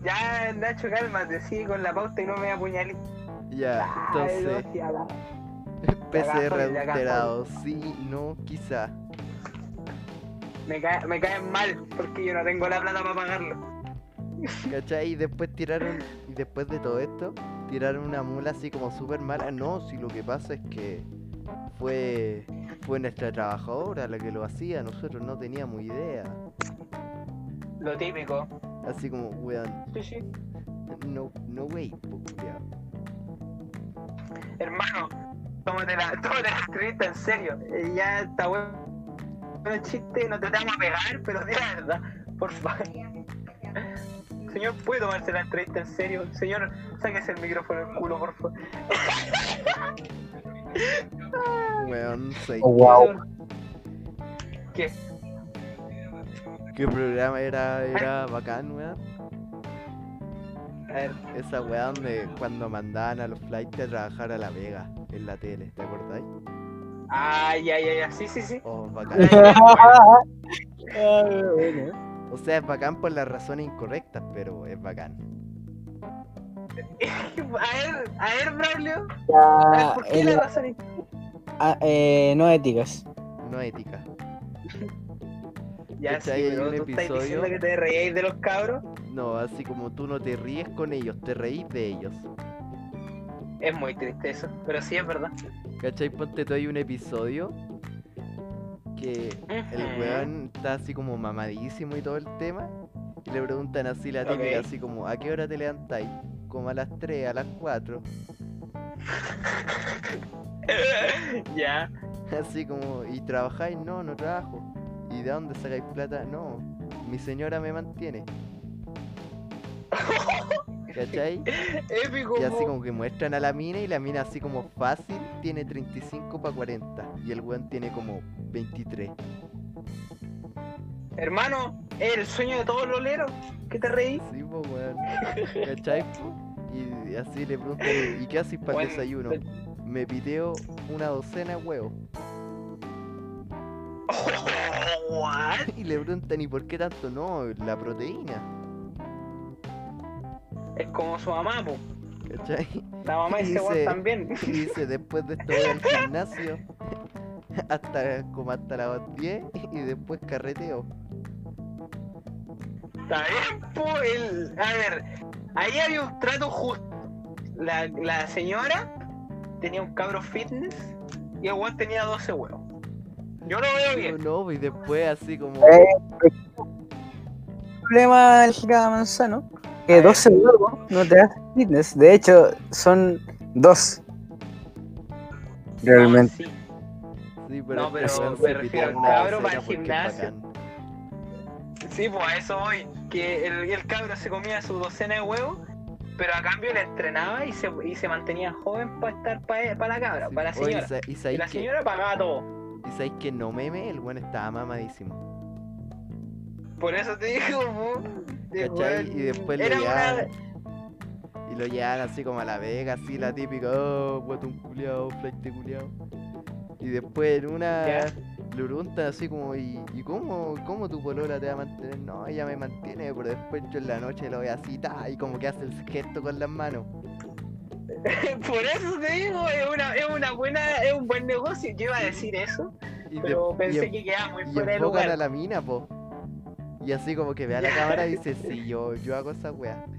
Ya, Nacho, cálmate, sigue con la pauta y no me apuñales. Ya, Ay, no, entonces, acá. PCR adulterado, sí, no, quizá. Me, cae, me caen mal porque yo no tengo la plata para pagarlo. ¿Cachai? Y después tiraron, y después de todo esto, tiraron una mula así como súper mala. No, si lo que pasa es que fue, fue nuestra trabajadora la que lo hacía, nosotros no teníamos idea. Lo típico. Así como, weón, Sí, sí. no, no wey, culiao. Hermano, tómate la, tómate la entrevista en serio. Ya está bueno el chiste, no te vamos a pegar, pero de la verdad, por favor. Señor, ¿puede tomarse la entrevista en serio? Señor, sáquese el micrófono del culo, por favor. Weón, soy Oh, wow. ¿Qué? ¿Qué programa era, era bacán, weón? A ver, Esa weá donde cuando mandaban a los flights a trabajar a La Vega en la tele, ¿te acordáis? Ay, ay, ay, sí, sí, sí. Oh, [laughs] bacán. Bueno. O sea, es bacán por las razones incorrectas, pero es bacán. [laughs] A ver, a ver, Braulio. ¿por qué el- la razón es- ah, eh, no éticas. No ética. [laughs] Ya, sí. Hay pero un tú estás episodio- diciendo que te reíais de los cabros. No, así como tú no te ríes con ellos, te reís de ellos. Es muy triste eso, pero sí es verdad. ¿Cachai? Ponte tú hay un episodio que el weón está así como mamadísimo y todo el tema. Y le preguntan así la típica, así como, ¿a qué hora te levantáis? Como a las 3, a las 4. [laughs] ya. Así como, ¿y trabajáis? No, no trabajo. ¿Y de dónde sacáis plata? No, mi señora me mantiene. [laughs] ¿Cachai? [laughs] Épico. Y así como que muestran a la mina y la mina así como fácil tiene 35 para 40 y el weón tiene como 23. Hermano, es el sueño de todos los leros. ¿Qué te reí? Sí, pues weón. ¿Cachai? Y así le preguntan, ¿y qué haces para el desayuno? Me piteo una docena de huevos. What? [laughs] Y le preguntan, ¿y por qué tanto? No, la proteína. Es como su mamá, po. ¿Cachai? La mamá de ese Dice- también. Y [laughs] dice, después de esto voy al gimnasio [laughs] hasta como hasta las 10 y después carreteo. Está bien, po. El... A ver, ahí había un trato justo. La, la señora tenía un cabro fitness y el weón tenía 12 huevos. Yo lo veo bien. no, y después así como... Eh, problema del manzano, que 12 huevos no te hace fitness. De hecho, son dos. Realmente. No, sí. Sí, pero, No, pero me se refiero al cabro para el gimnasio. Sí, pues a eso voy. Que el, el cabro se comía su docena de huevos, pero a cambio le entrenaba y se, y se mantenía joven para estar para la cabra, Sí. para la Oye, señora. ¿y sa- ¿y Y sabéis la que, señora pagaba todo. y sabéis que no meme? El weón estaba mamadísimo. Por eso te digo, po, Y después lo era una... llevaban. Y lo llevaban así como a la vega, así la típica, oh, guatón culiao, flight culiao. Y después en una le preguntan así como, ¿y, y cómo, cómo tu polola te va a mantener? No, ella me mantiene, pero después yo en la noche lo voy a citar y como que hace el gesto con las manos. [laughs] Por eso te digo, es una, es una buena, es un buen negocio. Yo iba a decir eso, Y, pero pensé en- que quedaba muy y fuera de enfocan a lugar. la mina, po. Y así como que ve a la cámara y dice, sí, yo, yo hago esa wea. [laughs]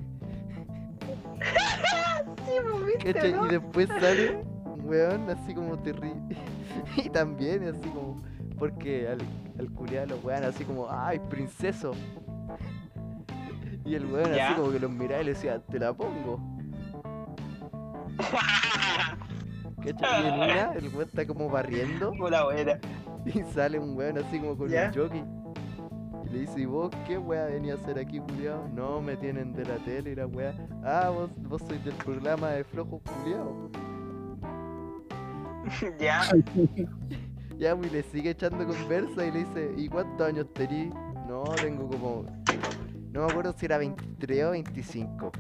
Sí, pues, ¿viste, ¿Cachai? no? Y después sale [laughs] un weón así como terrible. [laughs] y también así como, porque al, al culiado los weón así como, ay, princeso. Y el weón Ya. así como que los miraba y le decía, te la pongo. ¿Cachai? Y en una, el weón está como barriendo Pura buena. y sale un weón así como con Ya. un jockey. Le dice, ¿y vos qué weá venía a hacer aquí, culiao? No, me tienen de la tele y la weá. Ah, vos, vos sois del programa de Flojo Culiao. [laughs] ya. [laughs] Ya, pues y le sigue echando conversa y le dice, ¿y cuántos años tení? No, tengo como... No me acuerdo si era 23 o 25.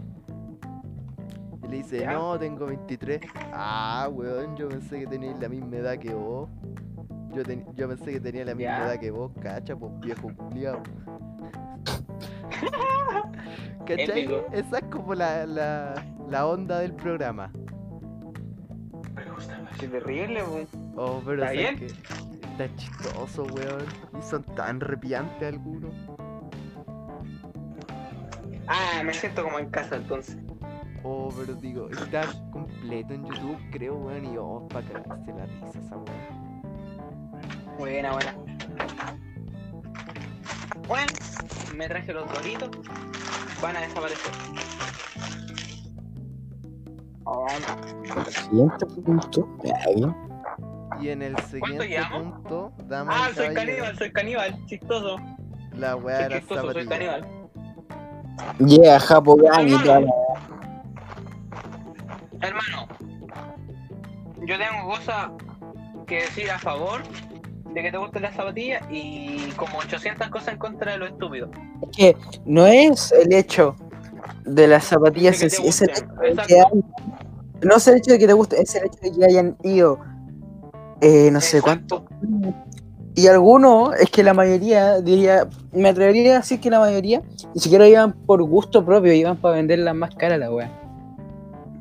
Y le dice, Ya. no, tengo 23. Ah, weón, yo pensé que tenías la misma edad que vos. Yo, ten- yo pensé que tenía la misma Ya. edad que vos, cacha, pues viejo culiao. [laughs] ¿Cachai? Épico. Esa es como la, la, la onda del programa. Qué terrible, pues. Oh, pero ¿Está qué? Está chistoso, weón. Y son tan arrepiantes algunos. Ah, me siento como en casa entonces. Oh, pero digo, está completo en YouTube, creo, weón. Y oh, para cagarse la risa esa weón. Buena, buena. Bueno, me traje los doritos. Van a desaparecer. Oh, Siguiente punto. Y en el siguiente punto, damas Ah, soy caníbal, soy caníbal. Chistoso. la weá las chistoso, soy caníbal. Yeah, Japo la- Hermano, yo tengo cosas que decir a favor de que te gusten las zapatillas y como 800 cosas en contra de lo estúpido. Es que no es el hecho de las zapatillas, De es, que te es el gusten, hecho de exacto. que hay- no es el hecho de que te guste, es el hecho de que hayan ido eh, no sé cuánto. Y algunos, es que la mayoría, diría, me atrevería a decir que la mayoría ni siquiera iban por gusto propio, iban para venderlas más caras la wea.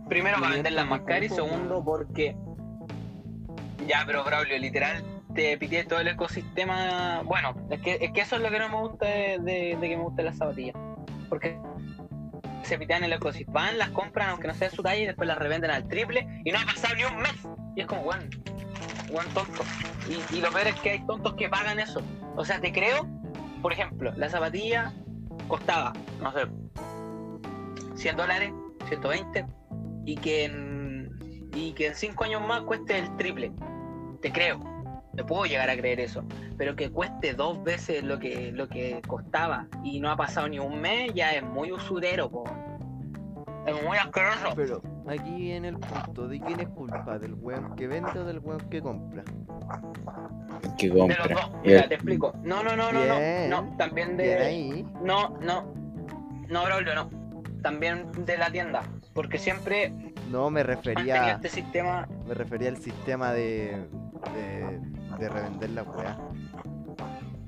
Primero para venderlas más caras y segundo porque. Ya, pero Braulio, literal, te pité todo el ecosistema. Bueno, es que, es que eso es lo que no me gusta de, que me gusten las zapatillas. Porque se pitean el ecosistema, las compran aunque no sea su talla y después las revenden al triple y no ha pasado ni un mes. Y es como, bueno, buen tonto. Y, y lo peor es que hay tontos que pagan eso. O sea, te creo, por ejemplo, la zapatilla costaba, no sé, 100 dólares, 120, y que en, y que en 5 años más cueste el triple. Te creo. Te puedo llegar a creer eso. Pero que cueste dos veces lo que, lo que costaba y no ha pasado ni un mes, ya es muy usurero, po. Es muy asqueroso. Pero aquí viene el punto, ¿de quién es culpa? ¿Del weón que vende o del weón que compra? Que De los compra. dos. Mira, te explico. No, no, no, no, Bien. no. No, también de. ahí. No, no. No, Braulio, no. También de la tienda. Porque siempre No, me refería, este sistema. me refería al sistema de, de, de revender la weá.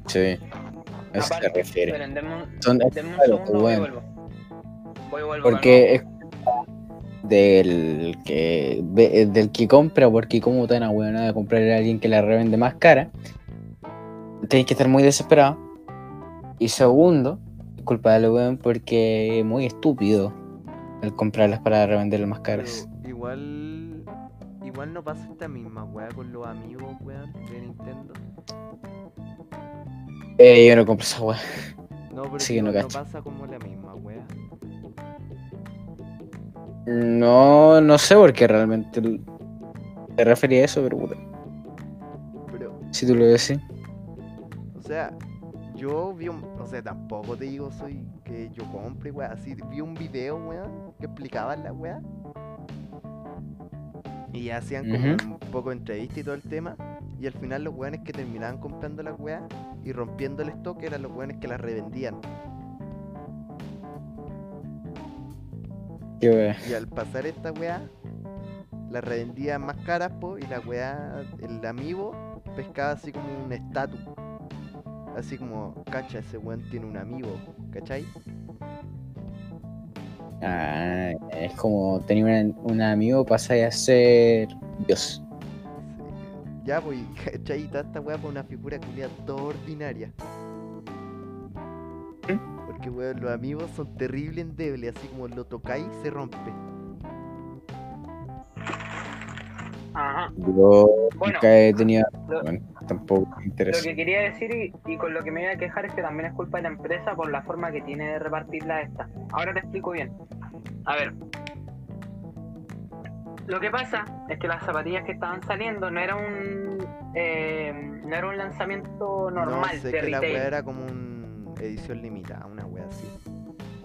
Sí. A eso se refiere. esperen, denme un, Son denme un claro, segundo, voy vuelvo. Voy y vuelvo. Porque es del que ve- del que compra, porque como tan bueno de comprar a alguien que la revende más cara, tenéis que estar muy desesperado. Y segundo, es culpa del weón porque es muy estúpido el comprarlas para revenderlas más caras. Pero igual. Igual no pasa esta misma weá con los amigos, weón, de Nintendo. Eh, yo no compro esa weá. No, pero Sí no pasa como la misma weá. No, no sé por qué realmente te refería a eso, pero puta, Pero, si tú lo decís. o sea, yo vi un. O sea, tampoco te digo soy que yo compre, weá. Así vi un video, weón, que explicaban la weá. Y hacían como un poco de entrevista y todo el tema. Y al final los weones que terminaban comprando la weá y rompiendo el stock eran los weones que las revendían. Qué. Y al pasar esta weá, la revendían más caras, po, y la weá, el amigo, pescaba así como un estatus. Así como, cacha, ese weón tiene un amigo, ¿cachai? Ah, es como tener un, un amigo pasa a ser Dios. Ya, pues, [laughs] ¿cachai? Esta weá por una figura culiada toda ordinaria. Porque, weón, los amigos son terrible endebles, así como lo tocáis, se rompe. Ajá. Yo Bueno. nunca he tenido. Lo- Bueno, tampoco me Lo interesa. que quería decir y, y con lo que me iba a quejar es que también es culpa de la empresa por la forma que tiene de repartirla esta. Ahora te explico bien. A ver. Lo que pasa es que las zapatillas que estaban saliendo no era un eh, no era un lanzamiento normal no sé de que la retail. weá era como una edición limitada, una weá así.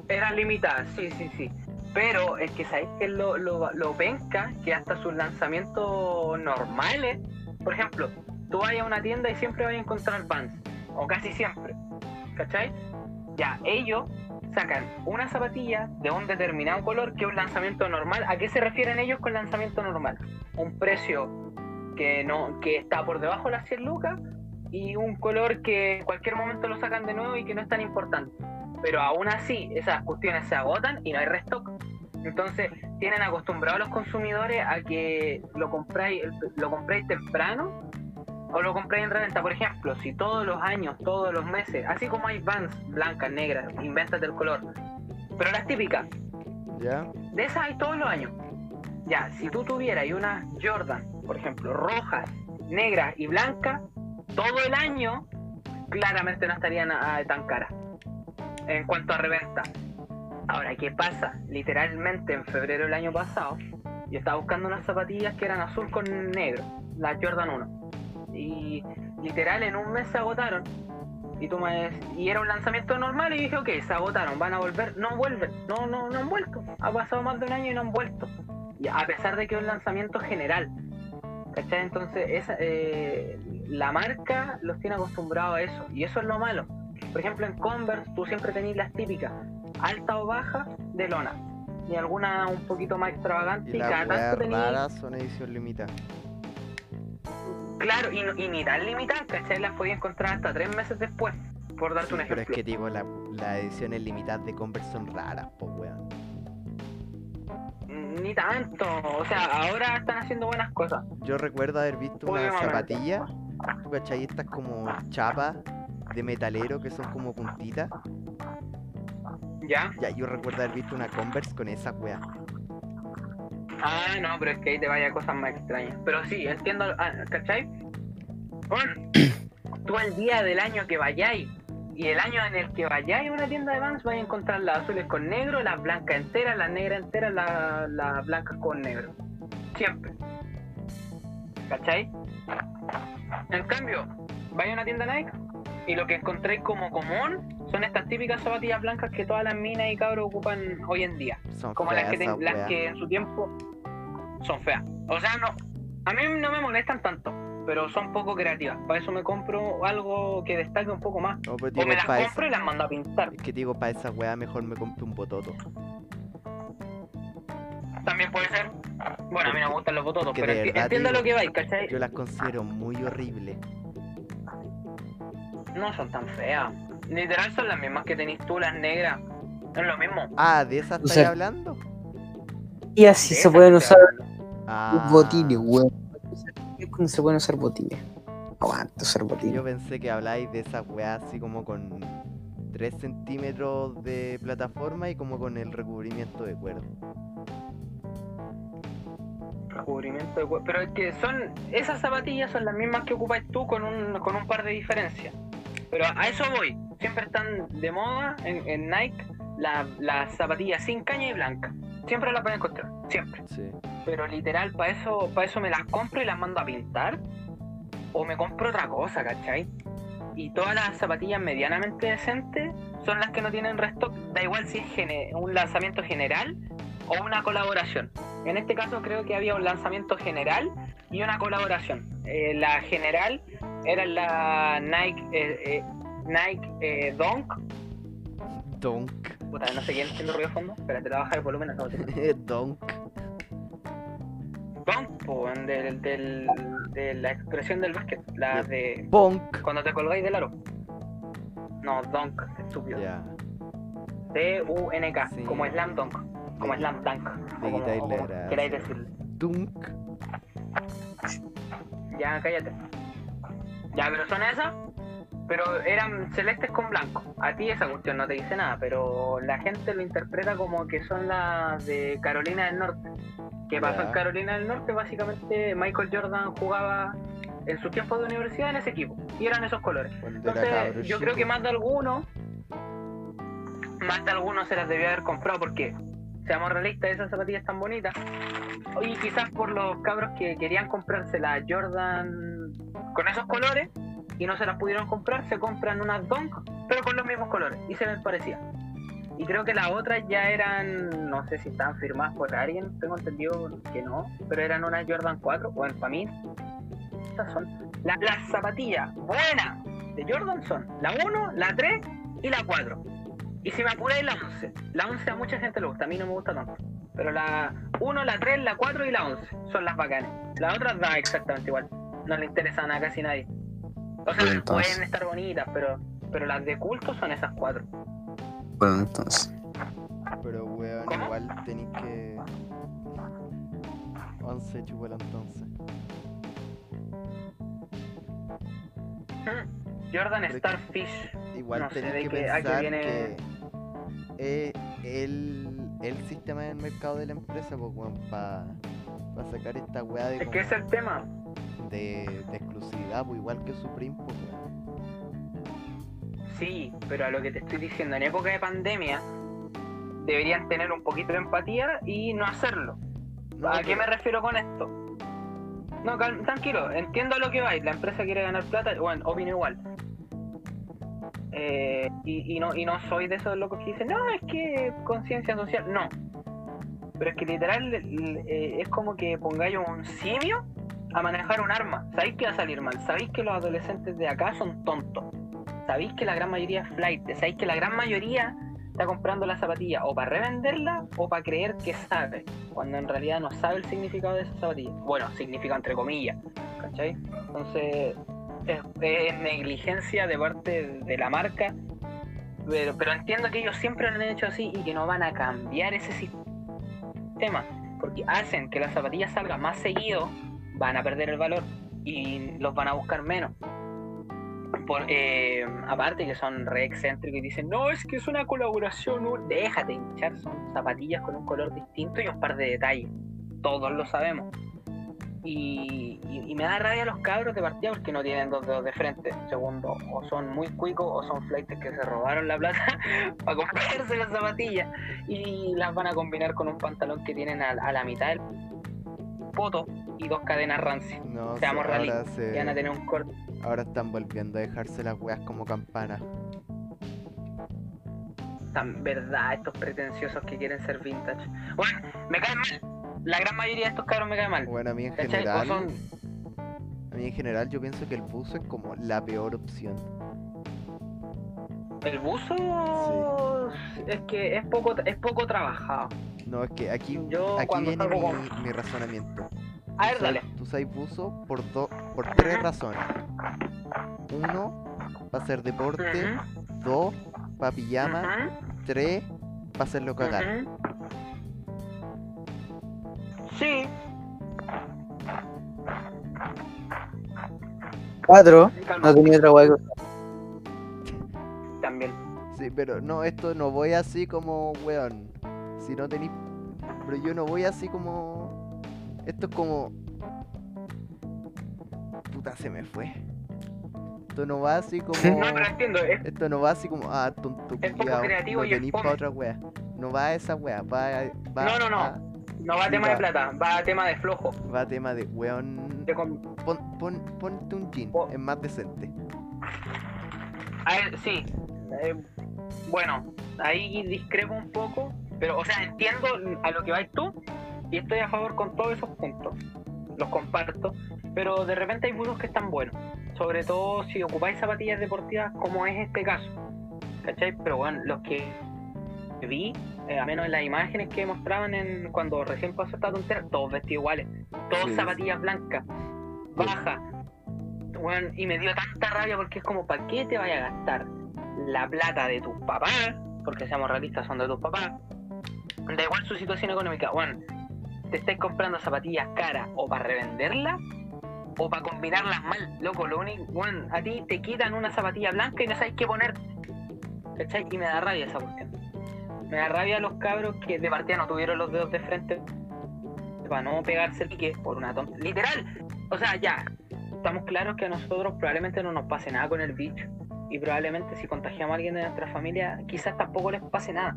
Eran limitadas, sí, sí, sí. Pero es que sabéis que lo, lo, lo penca que hasta sus lanzamientos normales, por ejemplo, tú vas a una tienda y siempre vas a encontrar Vans, o casi siempre, ¿cachai? Ya, ellos sacan una zapatilla de un determinado color que es un lanzamiento normal. ¿A qué se refieren ellos con lanzamiento normal? Un precio que no que está por debajo de las 100 lucas y un color que en cualquier momento lo sacan de nuevo y que no es tan importante pero aún así esas cuestiones se agotan y no hay restock. Entonces tienen acostumbrados los consumidores a que lo compráis, lo compráis temprano o lo compráis en reventa. Por ejemplo, si todos los años, todos los meses, así como hay vans blancas, negras, invéntate el color. Pero las típicas, ¿Ya? de esas hay todos los años. Ya, si tú tuvieras unas Jordan, por ejemplo, rojas, negras y blancas, todo el año, claramente no estarían ah, tan caras en cuanto a reventa. Ahora, ¿qué pasa? Literalmente en febrero del año pasado, yo estaba buscando unas zapatillas que eran azul con negro, las Jordan 1. Y literal en un mes se agotaron. Y tú me y era un lanzamiento normal y dije, ok, se agotaron, van a volver, no vuelven, no, no, no han vuelto. Ha pasado más de un año y no han vuelto. Y a pesar de que es un lanzamiento general. ¿Cachai? Entonces eh, la marca los tiene acostumbrados a eso. Y eso es lo malo. Por ejemplo, en Converse tú siempre tenés las típicas, alta o baja de lona. Y alguna un poquito más extravagante. Y cada tanto tenés. raras son edición limitada. Claro, y, ni tan limitadas, ¿cachai? Las podía encontrar hasta tres meses después. Por darte Sí, un pero es ejemplo. que la- las ediciones limitadas de Converse son raras, po weón. Ni tanto. O sea, ahora están haciendo buenas cosas. Yo recuerdo haber visto una zapatilla, ¿tú cachai? Estas como chapas de metalero que son como puntitas. ¿Ya? Ya, yo recuerdo haber visto una Converse con esa wea. Ah, no, pero es que ahí te vaya cosas más extrañas. Pero sí, entiendo, ah, ¿cachai? Bueno, [coughs] tú el día del año que vayáis y el año en el que vayáis a una tienda de Vans vais a encontrar las azules con negro, las blancas enteras, las negras enteras, las, las blancas con negro. Siempre. ¿Cachai? En cambio, vais a una tienda Nike y lo que encontréis como común son estas típicas zapatillas blancas que todas las minas y cabros ocupan hoy en día Son como las feas que, ten- esas las que en su tiempo son feas. O sea, no, a mí no me molestan tanto, pero son poco creativas. Para eso me compro algo que destaque un poco más. No, pero O me las esa- compro y las mando a pintar. Es que digo, para esa wea mejor me compro un bototo. También puede ser. Bueno, a mí no me gustan los bototos, pero de enti- verdad entiendo digo, lo que vais, ¿cachai? Yo las considero muy horribles. No son tan feas. Literal son las mismas que tenés tú, las negras. Es lo mismo. Ah, ¿de esas O sea, hablando? Y así se pueden usar Ah, botines, weón. Cuando se pueden usar botines. Aguanta usar botines. Yo pensé que habláis de esas weas así como con 3 centímetros de plataforma y como con el recubrimiento de cuerda. Recubrimiento de cuerpo. Pero es que son. Esas zapatillas son las mismas que ocupas tú con un, con un par de diferencias. Pero a eso voy. Siempre están de moda en, en Nike la- las zapatillas sin caña y blanca. Siempre las pueden encontrar. Siempre. Sí. Pero literal, para eso, para eso me las compro y las mando a pintar. O me compro otra cosa, ¿cachai? Y todas las zapatillas medianamente decentes son las que no tienen restock. Da igual si es un lanzamiento general o una colaboración. En este caso creo que había un lanzamiento general y una colaboración. Eh, la general era la Nike eh, eh, Nike eh, Dunk. Donk. Puta, no sé quién tiene ruido de fondo. Espérate, te bajar el volumen a todo. Donk. Po, weón, del, del, de la expresión del básquet. La de Bonk. cuando te colgáis del aro. No, Dunk, estúpido. Ya. D-U-N-K, Sí. como Slam Dunk. Como Slam Dunk. de como- quitarle o como gracia. queráis decirle. Dunk. Ya, cállate. Ya, pero son esas. Pero eran celestes con blanco. A ti esa cuestión no te dice nada, pero la gente lo interpreta como que son las de Carolina del Norte. ¿Qué pasó en Carolina del Norte? Básicamente Michael Jordan jugaba en sus tiempos de universidad en ese equipo. Y eran esos colores. Entonces, yo creo que más de alguno, más de alguno se las debió haber comprado porque, seamos realistas, esas zapatillas tan bonitas. Y quizás por los cabros que querían comprarse la Jordan con esos colores y no se las pudieron comprar, se compran unas Dunk, pero con los mismos colores y se les parecía. Y creo que las otras ya eran, no sé si estaban firmadas por alguien, tengo entendido que no, pero eran unas Jordan 4, bueno, para mí, estas son la- las zapatillas buenas de Jordan son la 1, la 3 y la 4. Y si me apuráis la 11. La 11 a mucha gente le gusta, a mí no me gusta tanto. Pero la 1, la 3, la 4 y la 11 son las bacanas. Las otras da exactamente igual. No le interesan a casi nadie. O sea, Bueno, entonces. pueden estar bonitas, pero, pero las de culto son esas cuatro. Bueno, entonces. Pero weón, ¿Cómo? igual tenéis que. 11 chupuelo entonces. Mm. Jordan Starfish. Igual No sé, tenéis de que que- a que pensar viene- que es el, el sistema del mercado de la empresa, pues weón, para sacar esta weá de, Es que como- es el tema. de, de exclusividad, pues igual que Supreme, pues weón. Sí, pero a lo que te estoy diciendo, en época de pandemia deberían tener un poquito de empatía y no hacerlo. No, ¿A qué me refiero con esto? No, cal- tranquilo, entiendo a lo que vais. La empresa quiere ganar plata, bueno, opino igual. Eh, y, y no, y no soy de esos locos que dicen, no, es que conciencia social. No. Pero es que literal eh, es como que pongáis un simio a manejar un arma. Sabéis que va a salir mal. Sabéis que los adolescentes de acá son tontos. Sabéis que la gran mayoría es flight. Sabéis que la gran mayoría está comprando la zapatilla o para revenderla o para creer que sabe cuando en realidad no sabe el significado de esa zapatilla. Bueno, significa entre comillas, ¿cachai? Entonces, es, negligencia de parte de la marca, pero, pero entiendo que ellos siempre lo han hecho así y que no van a cambiar ese sistema, porque hacen que las zapatillas salgan más seguido, van a perder el valor y los van a buscar menos. Por, eh, aparte que son re excéntricos y dicen, no, es que es una colaboración, un-". déjate hinchar, son zapatillas con un color distinto y un par de detalles, todos lo sabemos. Y, y- y me da rabia los cabros de partida porque no tienen dos dedos de frente. Segundo, o son muy cuicos o son flightes que se robaron la plata [laughs] para comprarse las zapatillas y las van a combinar con un pantalón que tienen a, a la mitad del poto y dos cadenas rancias. No, Seamos realistas, se- Y van a tener un corte. ahora están volviendo a dejarse las weas como campanas. Tan verdad, estos pretenciosos que quieren ser vintage. Bueno, me caen mal. La gran mayoría de estos cabros me caen mal. Bueno, a mí en general, son a mí en general yo pienso que el buzo es como la peor opción. el buzo es que es poco es poco trabajado. No, es que aquí, Yo aquí viene mi, con- mi razonamiento. A ver, Tú dale. sabes- Tú sabes buzo por dos, por tres razones. Uno, para hacer deporte, dos para pijama, ujú, tres para hacerlo cagar. ujú. Sí, Cuatro. No tenía otra que también. Sí, pero no, esto no voy así como, weón. Si no tenéis. Pero yo no voy así como. Esto es como. Puta, se me fue. Esto no va así como. No, pero entiendo, es Esto no va así como. Ah, tonto Es poco creativo No y es tenéis para otra wea. No va a esa wea. Va, va, No, no, no. a- No va a tema de plata, va a tema de flojo. va a tema de weón. De Pon, pon, ponte un jean. Po- Es más decente. A ver, sí. eh, bueno, ahí discrepo un poco, pero, o sea, entiendo a lo que vais tú y estoy a favor con todos esos puntos. Los comparto, pero de repente hay unos que están buenos. Sobre todo si ocupáis zapatillas deportivas, como es este caso. ¿Cachai? Pero bueno, los que vi, eh, a menos en las imágenes que mostraban en cuando recién pasó esta tontera, todos vestidos iguales. Todos Sí. zapatillas blancas, bajas. Bueno, y me dio tanta rabia porque es como, ¿para qué te vaya a gastar la plata de tus papás? Porque seamos realistas, son de tus papás. Da igual su situación económica. Bueno, te estáis comprando zapatillas caras o para revenderlas o para combinarlas mal. Loco, lo único, bueno, a ti te quitan una zapatilla blanca y no sabes qué poner. ¿Cachai? Y me da rabia esa cuestión. Me da rabia a los cabros que de partida no tuvieron los dedos de frente para no pegarse el pique por una tonta. Literal. O sea, ya. Estamos claros que a nosotros probablemente no nos pase nada con el bicho. Y probablemente si contagiamos a alguien de nuestra familia, quizás tampoco les pase nada.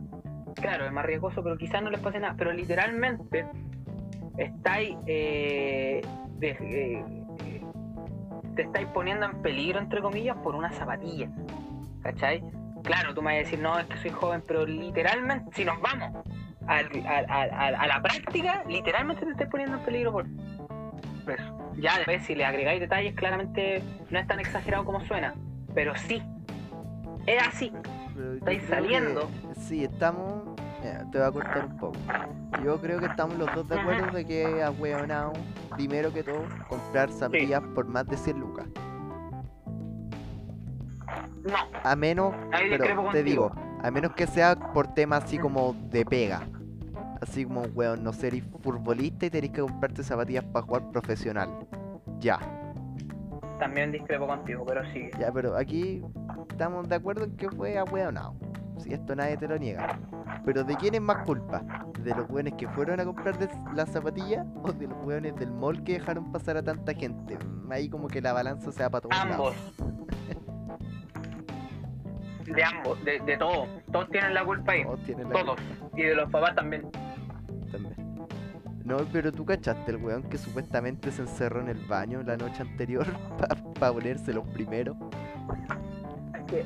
Claro, es más riesgoso, pero quizás no les pase nada. Pero literalmente estáis eh, eh, te estáis poniendo en peligro entre comillas por una zapatilla. ¿Cachai? Claro, tú me vas a decir, no, es que soy joven, pero literalmente, si nos vamos al- al- al- al- a la práctica, literalmente te estás poniendo en peligro por eso. Ya después, si le agregáis detalles, claramente no es tan exagerado como suena, pero sí, es así. Estáis saliendo. que sí, estamos. mira, te voy a cortar un poco. Yo creo que estamos los dos de acuerdo de que a primero que todo, comprar zapatillas por más de 100 lucas. No, A menos, ahí pero te digo, a menos que sea por temas así como de pega. Así como, weón, no seréis futbolista y tenéis que comprarte zapatillas para jugar profesional. Ya, También discrepo contigo, pero sí. ya, pero aquí estamos de acuerdo en que fue a hueonao. Si esto nadie te lo niega. Pero ¿de quién es más culpa? ¿De los weones que fueron a comprar las zapatillas o de los weones del mall que dejaron pasar a tanta gente? Ahí como que la balanza se va para todos lados. De ambos, de, de todos. Todos tienen la culpa ahí. Todos tienen la Todos. Y de los papás también. culpa también. No, pero tú cachaste el weón que supuestamente se encerró en el baño la noche anterior [laughs] para ponerse los primeros. Es que.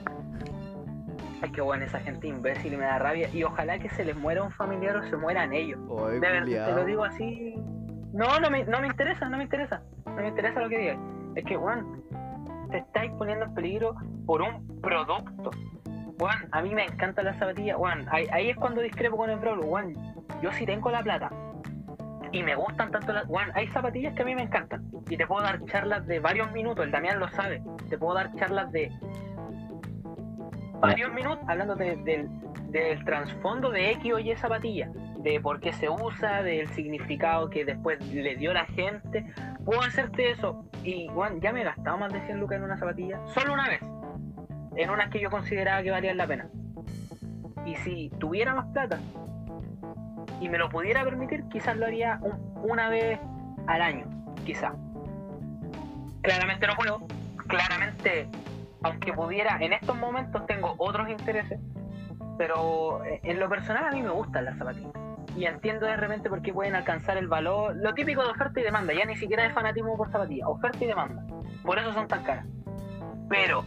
Ay, qué bueno, esa gente imbécil y me da rabia. Y ojalá que se les muera un familiar o se mueran ellos. De verdad, te lo digo así. No, no me, no me interesa, no me interesa. No me interesa lo que digas. Es que, Juan, te estáis poniendo en peligro por un producto. Juan, a mí me encantan las zapatillas. Juan, ahí, ahí es cuando discrepo con el Brawl. Juan, yo sí tengo la plata. Y me gustan tanto las. Juan, hay zapatillas que a mí me encantan. Y te puedo dar charlas de varios minutos. El Damián lo sabe. Te puedo dar charlas de varios minutos hablando de- del, del trasfondo de X o Y zapatilla, de por qué se usa, del significado que después le dio la gente. Puedo hacerte eso. Y Juan, ya me he gastado más de 100 lucas en una zapatilla, solo una vez, en unas que yo consideraba que valían la pena. Y si tuviera más plata y me lo pudiera permitir, quizás lo haría un- una vez al año, quizás. Claramente no puedo, claramente, aunque pudiera, en estos momentos tengo otros intereses, pero eh, en lo personal a mí me gustan las zapatillas. Y entiendo de repente por qué pueden alcanzar el valor, lo típico de oferta y demanda, ya ni siquiera de fanatismo por zapatillas, oferta y demanda. Por eso son tan caras. Pero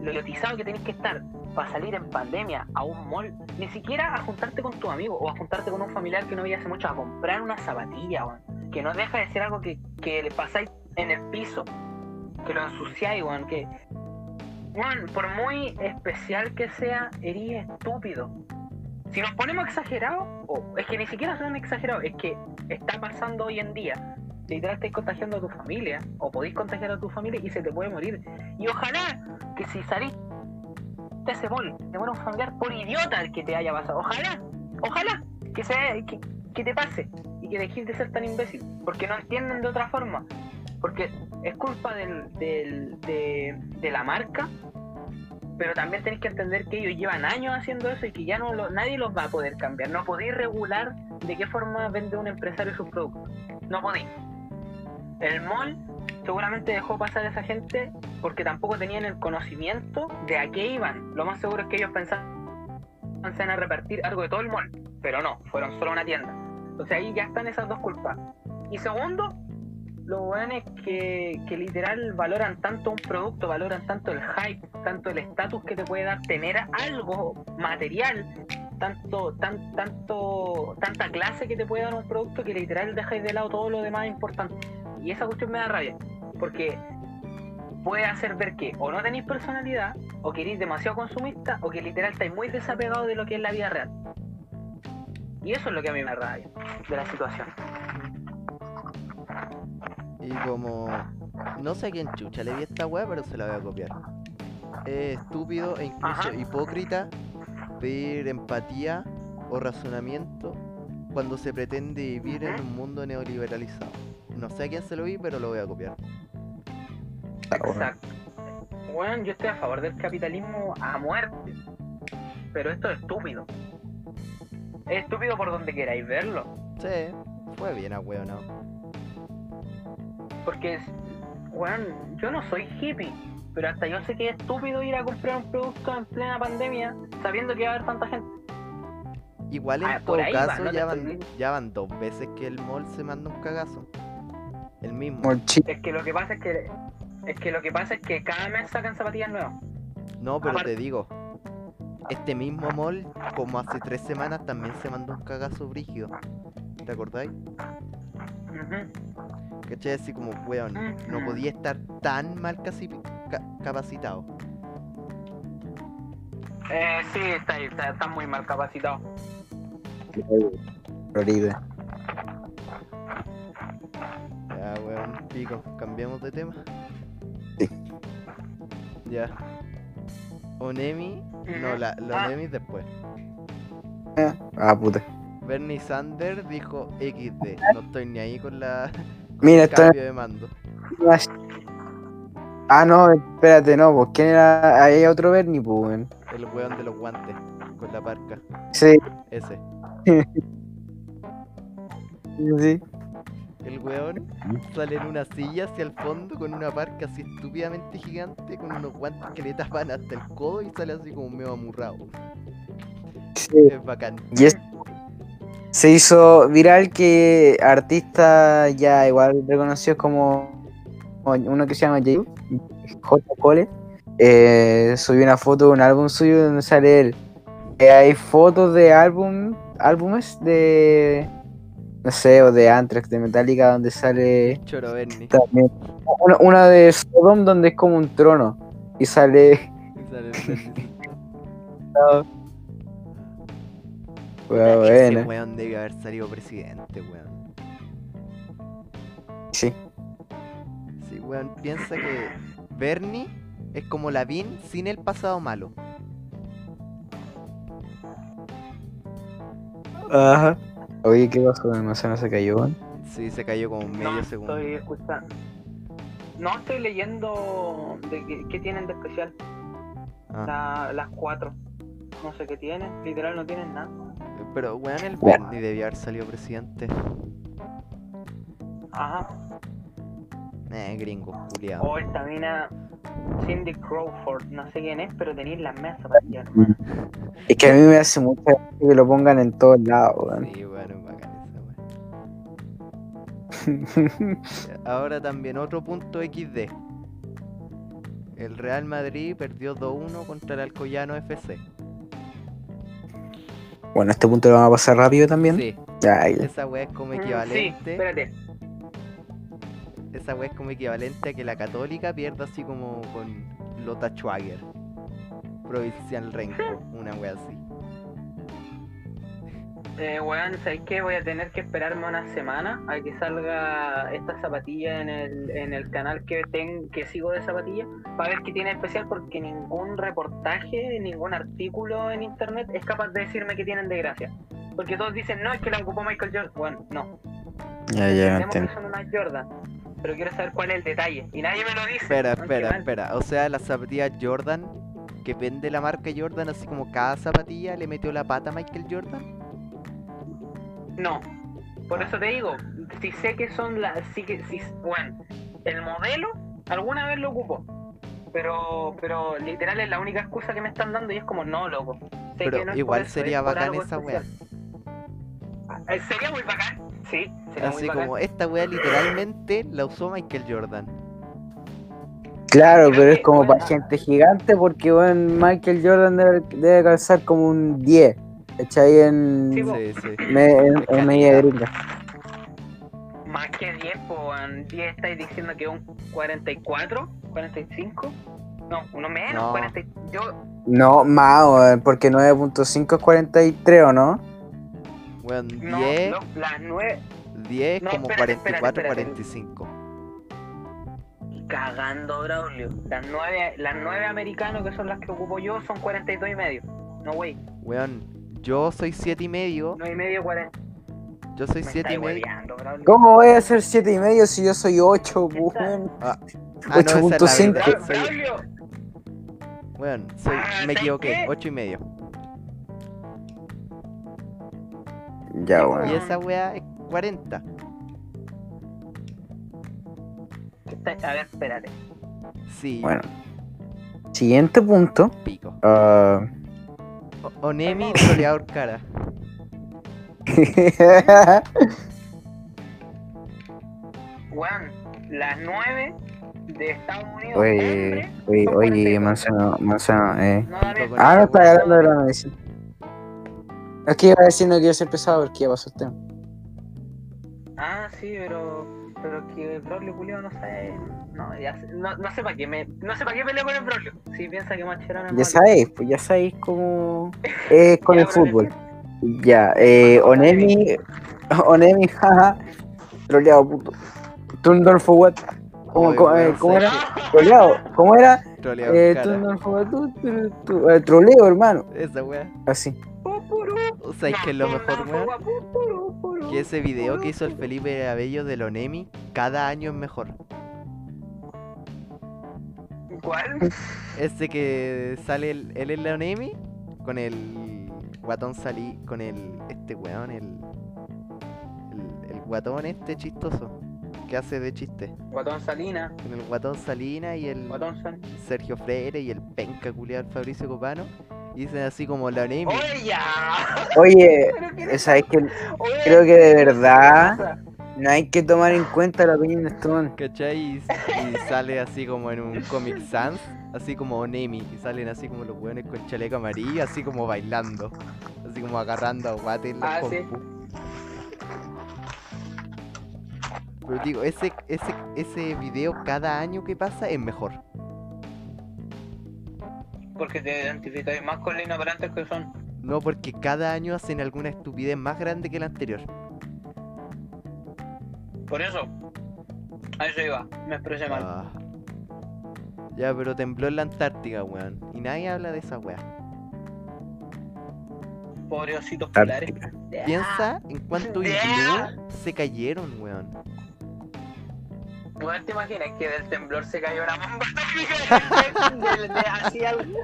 lo idiotizado que tenés que estar para salir en pandemia a un mall, ni siquiera a juntarte con tu amigo o a juntarte con un familiar que no veía hace mucho a comprar una zapatilla, que no deja de ser algo que le pasáis en el piso, que lo ensuciáis, weón, que weón, por muy especial que sea, eres estúpido. Si nos ponemos exagerados, o es que ni siquiera son exagerados, es que está pasando hoy en día literal estáis contagiando a tu familia, o podéis contagiar a tu familia y se te puede morir. Y ojalá que si salís de ese mall, te muera un familiar por idiota el que te haya pasado. Ojalá, ojalá que, sea, que, que te pase y que dejes de ser tan imbécil, porque no entienden de otra forma. Porque es culpa del, del- de, la marca, pero también tenéis que entender que ellos llevan años haciendo eso y que ya no lo- nadie los va a poder cambiar. No podéis regular de qué forma vende un empresario sus productos. No podéis. El mall seguramente dejó pasar a esa gente porque tampoco tenían el conocimiento de a qué iban. Lo más seguro es que ellos pensaban iban a repartir algo de todo el mall, pero no, fueron solo una tienda. Entonces ahí ya están esas dos culpas. Y segundo, lo bueno es que, que literal valoran tanto un producto, valoran tanto el hype, tanto el estatus que te puede dar tener algo material, tanto, tan, tanto, tanta clase que te puede dar un producto que literal dejáis de lado todo lo demás importante. Y esa cuestión me da rabia, porque puede hacer ver que o no tenéis personalidad, o que demasiado consumista, o que literal estáis muy desapegados de lo que es la vida real. Y eso es lo que a mí me da rabia de la situación. Y como. No sé a quién chucha le vi esta weá, pero se la voy a copiar. Es estúpido e incluso Ajá. hipócrita pedir empatía o razonamiento cuando se pretende vivir en un mundo neoliberalizado. No sé a quién se lo vi, pero lo voy a copiar. Exacto. Bueno, yo estoy a favor del capitalismo a muerte. Pero esto es estúpido. Es estúpido por donde queráis verlo. Sí, fue bien a no Porque, es- bueno, yo no soy hippie. Pero hasta yo sé que es estúpido ir a comprar un producto en plena pandemia sabiendo que va a haber tanta gente. Igual en Ah, todo ahí va, caso no ya, van, ya van dos veces que el mall se manda un cagazo. El mismo. Es que lo que pasa es que es que lo que pasa es que cada mes sacan zapatillas nuevas. No, pero Aparte- te digo, este mismo mall, como hace tres semanas, también se mandó un cagazo brígido. ¿Te acordáis? Ujú. ¿Cachai? Así como, weón, no podía estar tan mal casi ca- capacitado. Eh, sí, está, está, está muy mal capacitado. Florida. Ya, weón, pico, cambiamos de tema. Sí. Ya. Onemi, no, la, la Ah. Onemi después. Ah, puta. Bernie Sanders dijo XD, no estoy ni ahí con la Mira, cambio de mando. Ah, no, espérate, no, pues quién era. Ahí hay otro Bernie, pues. El weón de los guantes, con la parca, Sí, ese. [laughs] sí. El weón sale en una silla hacia el fondo con una parca así estúpidamente gigante, con unos guantes que le tapan hasta el codo y sale así como medio amurrado. sí. Es bacán. Y es- se hizo viral que artistas ya igual reconocidos como uno que se llama J. J. Cole eh, subió una foto de un álbum suyo donde sale él. Eh, hay fotos de álbum, álbumes de no sé, o de Anthrax, de Metallica, donde sale también una, una de Sodom donde es como un trono y sale Y sale [laughs] Bueno, Ese bueno, weón debe haber salido presidente, weón. sí. Sí, weón, piensa que Bernie es como Lavín sin el pasado malo. Ajá. Oye, ¿qué pasó? ¿No se no se cayó? weón? Sí, se cayó como medio no, segundo. estoy escuchando. No estoy leyendo de qué, qué tienen de especial. Ah, La- las cuatro. No sé qué tienen. Literal no tienen nada. Pero weón, el Bueno. Bernie debió haber salido presidente. Ajá. Eh, gringo, culiado. O esta mina Cindy Crawford. No sé quién es, pero tenéis las mesas zapatillas, hermano. Es que a mí me hace mucha gracia que lo pongan en todos lados, weón. Sí, bueno, es bacán esa weón. [laughs] Ahora también otro punto XD. El Real Madrid perdió 2-1 contra el Alcoyano FC. Bueno, este punto lo vamos a pasar rápido también. Sí, Ya, ya. esa weá es como Mm, Sí, equivalente. espérate. esa weá es como equivalente a que la Católica pierda así como con Lota Schwager. Provincial Renko, una weá así. Eh, weón, ¿sabes qué? Voy a tener que esperarme una semana a que salga esta zapatilla en el, en el canal que ten, que sigo de zapatillas para ver qué tiene especial porque ningún reportaje, ningún artículo en internet es capaz de decirme que tienen de gracia. Porque todos dicen, no, es que la ocupó Michael Jordan. Bueno, no. Ya, ya, Entendemos que son unas Jordan. Pero quiero saber cuál es el detalle. Y nadie me lo dice. Espera, espera, espera. O sea, las zapatillas Jordan que vende la marca Jordan, así como cada zapatilla le metió la pata a Michael Jordan. No. Por eso te digo, si sé que son las. Sí que, si, bueno, el modelo alguna vez lo ocupó. Pero, pero literal es la única excusa que me están dando y es como, no, loco. Sé Pero que no igual sería bacán esa especial. Ah, eh, Sería muy bacán, sí. Sería Así muy bacán. como esta wea literalmente la usó Michael Jordan. Claro, pero es como para gente gigante porque bueno, Michael Jordan debe, debe calzar como un 10. ¿Cachai? En, Sí. Sí, me- en, en medida gringa. Más que 10, pues 10 estáis diciendo que un 44, 45. No, uno menos, No. 40. Yo, No, más, porque 9.5 es 43, ¿o no? Weón, no, 10, no, las 9. 10 No, como espérate, espérate, 44, espérate. 45. Cagando, Braulio. Las 9, las 9 americanos, que son las que ocupo yo, son 42 y medio. No, wey. Weón, yo soy 7 y medio. 9 y medio, 40. Yo soy Me 7 y medio. ¿Cómo voy a ser 7 y medio si yo soy 8, ¿Qué tal? weón? Ah, no, esa es la 8.5. verdad, Bra- soy- Braulio, Weón, soy, Ah, me ¿sabes equivoqué, qué? 8 y medio. Ya, weón. Y weón. esa wea es 40. está- a ver, espérate. Sí, Bueno. Siguiente punto. pico. ah, O- Onemi, troleador cara. [laughs] Weón, las 9 de Estados Unidos. oye, oye, son oye, 42. Manzano, Manzano, eh. No, Ah, no está wea. hablando de la medicina. Es que iba a decir no quiero ser pesado porque ya pasó el tema. Ah, sí, pero. Pero que el culiao no sabe. No, ya sé, no, no sé para qué me. No sé para qué peleo con el Braulio. Si piensa que Mascherano Ya sabéis, pues ya sabéis cómo es [laughs] con el fútbol. Ya, eh, Onemi, [laughs] Onemi, jaja, troleado, puto. Tundor what? ¿Cómo, cómo, eh, cómo ¿sabes era? Troleado, ¿cómo era? qué? Troleador Eh. Tundor for what? Tu, tu, tu, eh, troleo, hermano. Esa wea. Así. O sea, que es lo mejor, weón. Que ese video que hizo el Felipe Abello del Onemi, cada año es mejor. ¿Cuál? Ese que sale el, él en la Onemi con el guatón salí, con el este weón, el, el, el guatón este chistoso que hace de chiste. Guatón Salina. Con el guatón Salina y el Guatón. Sergio Freire y el penca culiado Fabricio Copano. Y dicen así como la. ¡Oye, ya! Oye, [laughs] ¿Pero qué le- sabéis que Oye, creo que de ¿qué verdad- pasa? No hay que tomar en cuenta la opinión de man. ¿Cachai? Y, y sale así como en un Comic Sans, así como Onemi, y salen así como los weones con chaleco amarillo, así como bailando, así como agarrando a guate en la Ah, sí. Pero digo, ese, ese, ese video cada año que pasa es mejor. Porque te identificáis más con los inoperantes que son. No porque cada año hacen alguna estupidez más grande que la anterior. Por eso. A eso iba. Me expresé mal. Ah. Ya, pero tembló en la Antártica, weón. Y nadie habla de esa weá. Pobre ositos polares. Piensa en cuántos Yeah. iglú se cayeron, weón. Weón, ¿te imaginas que del temblor se cayó una bomba [laughs] atómica? de, de, así algo.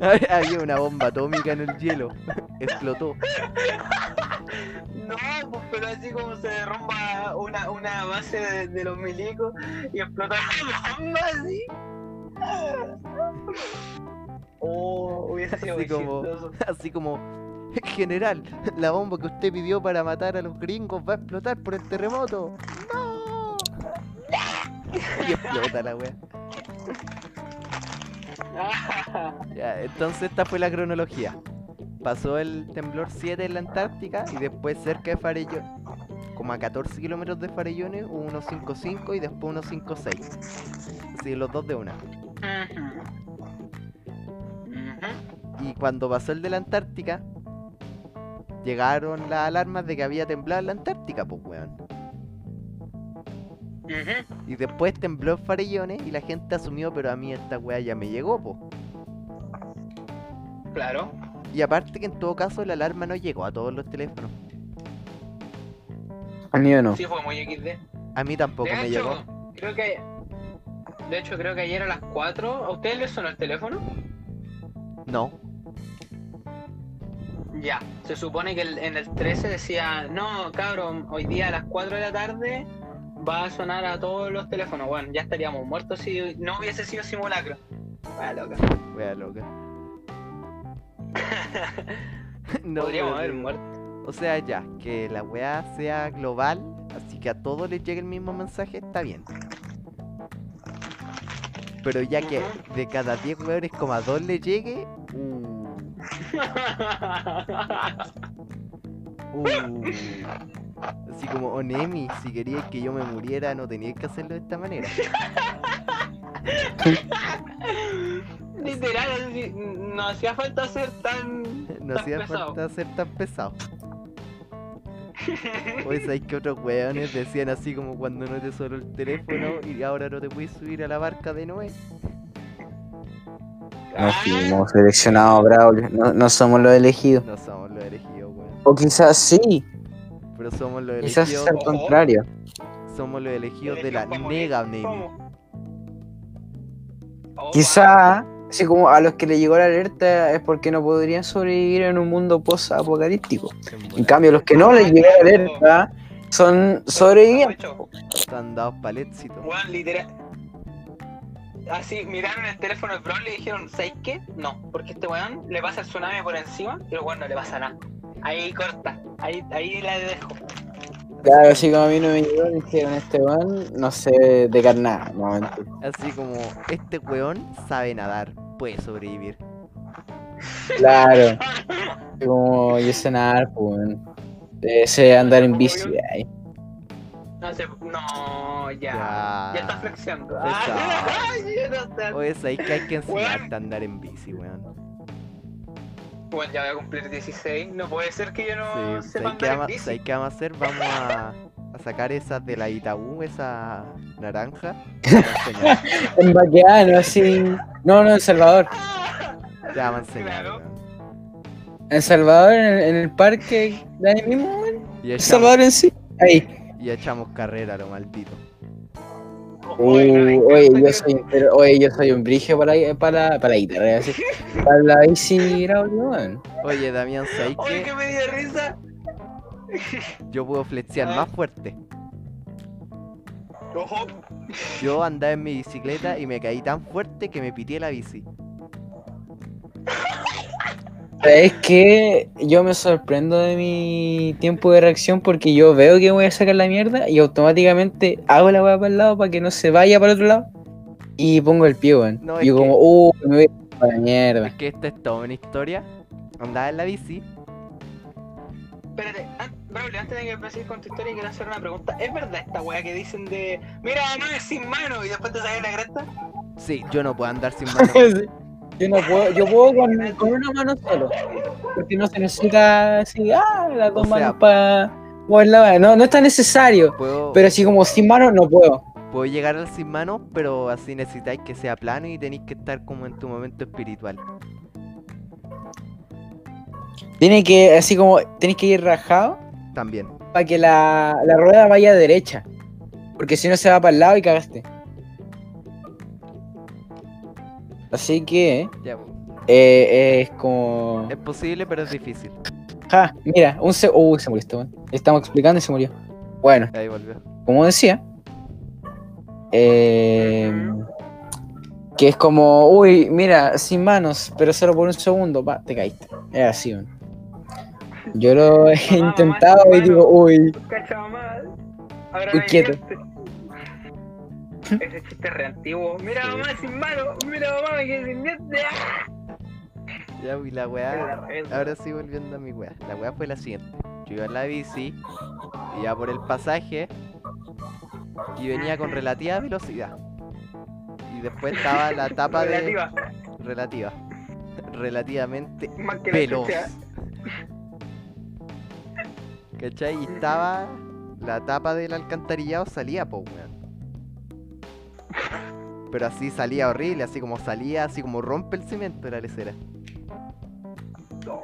[laughs] Había una bomba atómica en el hielo. [laughs] Explotó. No, pues, pero así como se derrumba una, una base de, de los milicos y explota la bomba así. Oh, hubiese sido Así muy como- chistoso. Así como, general, la bomba que usted pidió para matar a los gringos va a explotar por el terremoto. ¡No! Y explota la wea. [laughs] Ya, entonces esta fue la cronología. Pasó el temblor 7 en la Antártica y después cerca de Farellones, como a 14 kilómetros de Farellones, hubo unos 5.5 y después unos 5.6. Así, los dos de una. Y cuando pasó el de la Antártica, llegaron las alarmas de que había temblado en la Antártica, pues weón. Y después tembló en Farellones y la gente asumió, pero a mí esta weá ya me llegó, po. Claro. Y aparte que en todo caso la alarma no llegó a todos los teléfonos. A mí no. Sí, fue muy XD. A mí tampoco de me hecho, llegó. creo que. De hecho, creo que ayer a las 4. ¿A ustedes les sonó el teléfono? No. Ya. Se supone que el- en el 13 decía: No, cabrón, hoy día a las 4 de la tarde va a sonar a todos los teléfonos. Bueno, ya estaríamos muertos si no hubiese sido simulacro. Ah, loca. Wea loca. [laughs] no, Podríamos haber muerto. O sea, ya, que la weá sea global, así que a todos les llegue el mismo mensaje, está bien. Pero ya que de cada 10 weones como a 2 le llegue, uh, uh. Así como, Onemi, si queríais que yo me muriera, no teníais que hacerlo de esta manera. [laughs] Literal, no hacía falta ser tan. No tan hacía pesado. falta ser tan pesado. [laughs] Oye, ¿sabes que otros weones decían así como cuando no te sonó el teléfono y ahora no te puedes subir a la barca de Noé? No fuimos seleccionados, Braulio. No, no somos los elegidos. No somos los elegidos, weón. O quizás sí. Pero somos los Quizás elegidos, es al contrario. somos los elegidos de la nega Nemi. ¿Cómo? Oh, Quizá, así como a los que le llegó la alerta es porque no podrían sobrevivir en un mundo post-apocalíptico. En cambio, los que no les llegó la alerta son sobrevivientes. Están dados paletcitos. Weón, literal. Así miraron el teléfono del bro y le dijeron, ¿sabes qué? No, porque este weón le pasa el tsunami por encima y el weón no le pasa nada. Ahí corta, ahí, ahí la dejo. Claro, así como a mí no me llegó, dijeron este weón, no sé de carnada, no mentir. Así como, este weón sabe nadar, puede sobrevivir. Claro, así como yo sé nadar, pues, weón. Sé andar en bici, ay. No ya. Ya. Ya, está flexiando. Pesado. [laughs] Ay, ya no está. Oye, sabéis que hay que enseñarte a andar en bici, weón. Bueno, ya voy a cumplir 16. No puede ser que yo no Sí, sepa ¿sabéis qué, andar en bici. ¿sabéis qué vamos a hacer? Vamos a, a sacar esas de la Itaú, esa naranja. [laughs] En Baqueano, así. No, no, en Salvador. Ya vamos a enseñar, Claro. En Salvador, en, en el parque de ahí mismo, weón. Salvador en sí. Ahí. Y echamos carrera, lo maldito. Uh, oye, yo soy, pero, oye, yo soy un brigio para, para, para la guitarra, así. [laughs] Para la bici, weón. Oye, Damián, ¿sabéis Oye, que me dio risa. yo puedo flexear Ah. más fuerte? Ojo. Yo andaba en mi bicicleta y me caí tan fuerte que me pité la bici. [laughs] Es que yo me sorprendo de mi tiempo de reacción porque yo veo que voy a sacar la mierda y automáticamente hago la weá para el lado para que no se vaya para el otro lado y pongo el pie, weón. No, y yo como, uh, me voy a para la mierda. Es que esta es toda una historia. Andaba en la bici. Espérate, Braulio, antes de que empieces con tu historia, quiero hacer una pregunta. ¿Es verdad esta weá que dicen de mira, no es sin mano y después te sale la cresta? Sí, yo no puedo andar sin mano. [laughs] Sí. Yo no puedo, yo puedo con, con una mano solo. Porque no se necesita así, ah, las dos O manos para mover la mano. No, no es tan necesario. Puedo, Pero así como sin mano no puedo. puedo llegar al sin mano, pero así necesitáis que sea plano y tenéis que estar como en tu momento espiritual. Tiene que, así como, tenés que ir rajado También. para que la, la rueda vaya derecha. Porque si no se va para el lado y cagaste. Así que Ya, eh, es como. es posible, pero es difícil. Ja, mira, un se. Uy, se murió este weón. Estamos explicando y se murió. Bueno, Ahí volvió. como decía. eh, que es como, uy, mira, sin manos, pero solo por un segundo, pa, te caíste. Es así, weón. Yo lo he Mamá, mamá, intentado y digo, uy, Uy, quieto. Ese chiste re antiguo. Mira Sí. mamá sin mano, mira mamá me quedé sin dientes. Ya, y la weá. Ahora sí volviendo a mi weá. La weá fue la siguiente. Yo iba en la bici, iba por el pasaje y venía con relativa velocidad. Y después estaba la tapa de. Relativa, Relativa. Relativamente veloz. ¿Cachai? Y estaba. La tapa del alcantarillado salía, po, weón. Pero así salía horrible, así como salía, así como rompe el cemento de la lecera. No.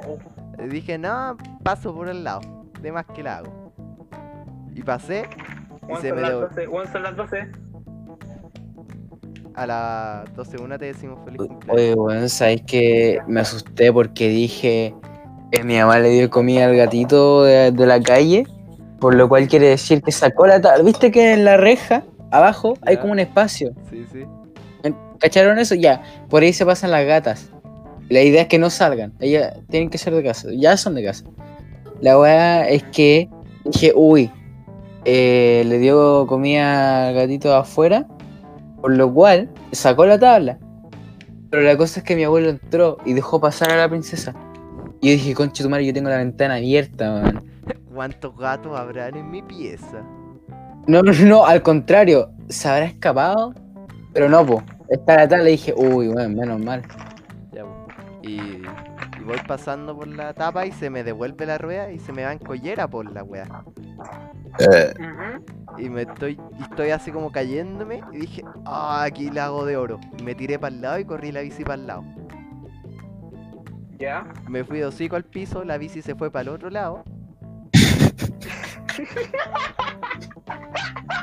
Y dije, no, paso por el lado. De más que la hago. Y pasé y se me las dio 12. Juan son las 12. a las 12 una te decimos feliz cumpleaños. Oye, weón, sabes que me asusté porque dije que mi mamá le dio comida al gatito de, de la calle, por lo cual quiere decir que sacó la tabla. ¿Viste que en la reja, abajo, hay como un espacio? Sí, sí. ¿Cacharon eso? Ya, por ahí se pasan las gatas. La idea es que no salgan, ellas tienen que ser de casa, ya son de casa. La weá es que dije, uy, eh, le dio comida al gatito afuera, por lo cual sacó la tabla. Pero la cosa es que mi abuelo entró y dejó pasar a la princesa. Y yo dije, conche tu madre, yo tengo la ventana abierta, man. ¿Cuántos gatos habrán en mi pieza? No, no, no, al contrario, se habrá escapado, pero no, po. La tabla y dije, uy, bueno, menos mal. Ya, po. y, y voy pasando por la tapa y se me devuelve la rueda y se me va en collera por la wea. Ujú. Y me estoy, y estoy así como cayéndome y dije, ah, aquí la hago de oro. Y me tiré para el lado y corrí la bici para el lado. Ya. Me fui de hocico al piso, la bici se fue para el otro lado. [laughs]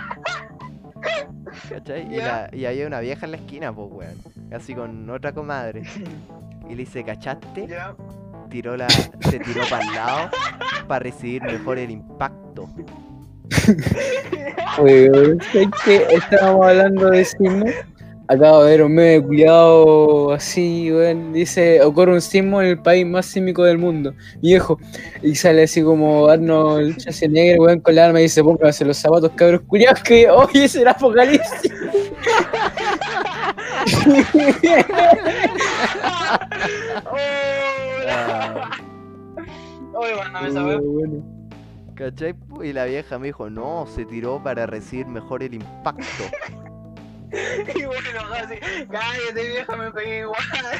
¿Cachai? Y, Ya. la- y había una vieja en la esquina, pues, weón. Así con otra comadre. Y le dice, ¿cachaste? Tiró la, se tiró para el lado para recibir mejor el impacto. Weón, ¿sabes qué? Estábamos hablando de sismo. Acabo de ver un meme cuidado así, weón. Dice, ocurre un sismo en el país más sísmico del mundo. Viejo. Y sale así como Arnold Schwarzenegger, weón, con la arma y dice, pónganse los zapatos, cabros culiados, que hoy es el apocalipsis. [laughs] Oye, mándame esa wea. Bueno. ¿Cachai? Y la vieja me dijo, no, se tiró para recibir mejor el impacto. [laughs]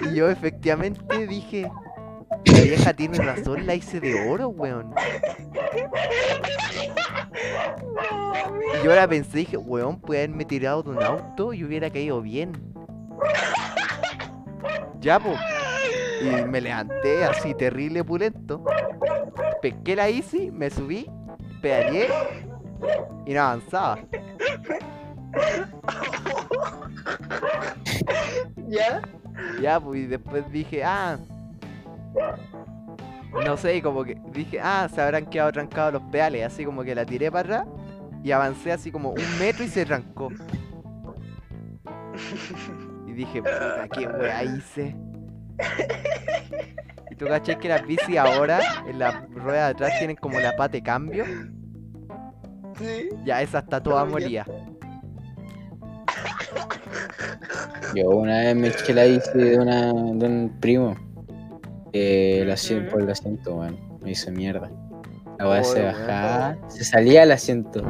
Y yo efectivamente dije, la vieja tiene razón, la hice de oro, weón. Y yo ahora pensé, dije, weón, puede haberme tirado de un auto y hubiera caído bien. Ya, po. Y me levanté así, terrible pulento. Pesqué la bici, me subí, pedaleé y no avanzaba. [laughs] ¿Ya? Ya, pues y después dije, ah. No sé, y como que dije, ah, se habrán quedado trancados los pedales, así como que la tiré para atrás y avancé así como un metro y se trancó. Y dije, puta, qué wea hice. Y tú cachai que las bici ahora, en la rueda de atrás, tienen como la pata de cambio. Sí. Ya, esa está toda molida. Yo una vez me eché la bici de, una, de un primo. El asiento, por el asiento, weón. Me hizo mierda. La weá se Oh, bajaba, se salía el asiento.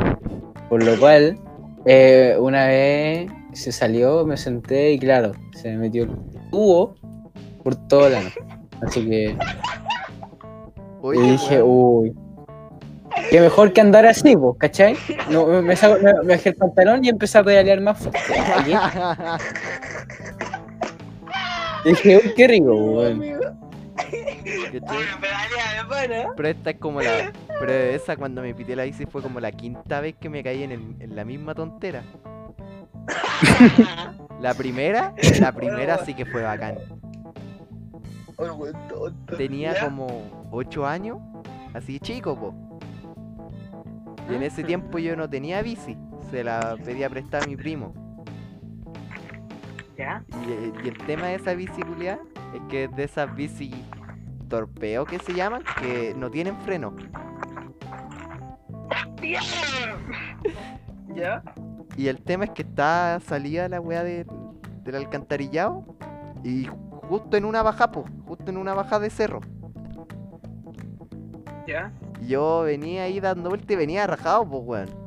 Por lo cual, eh, una vez se salió, me senté y claro, se me metió el tubo por todo lado. Así que Oye, y dije, uy. Que mejor que andar así, pues, ¿cachai? No, me, saco- me- me bajé el pantalón y empecé a pedalear más fuerte. Y dije, uy, qué rico, weón. de pana. Pero esta es como la. Pero esa cuando me pité la bici fue como la quinta vez que me caí en, el- en la misma tontera. [laughs] La primera, la primera sí que fue bacán. Tenía como 8 años, así chico, po. Y en ese tiempo yo no tenía bici, se la pedía prestar a mi primo. ¿Ya? Y, eh, y el tema de esa bici culiá es que es de esas bici torpeo que se llaman, que no tienen freno. [laughs] ¿Ya? Y el tema es que está salida la weá del, del alcantarillado y justo en una baja, po, justo en una baja de cerro. ¿Ya? Yo venía ahí dando vuelta y venía rajado, pues weón.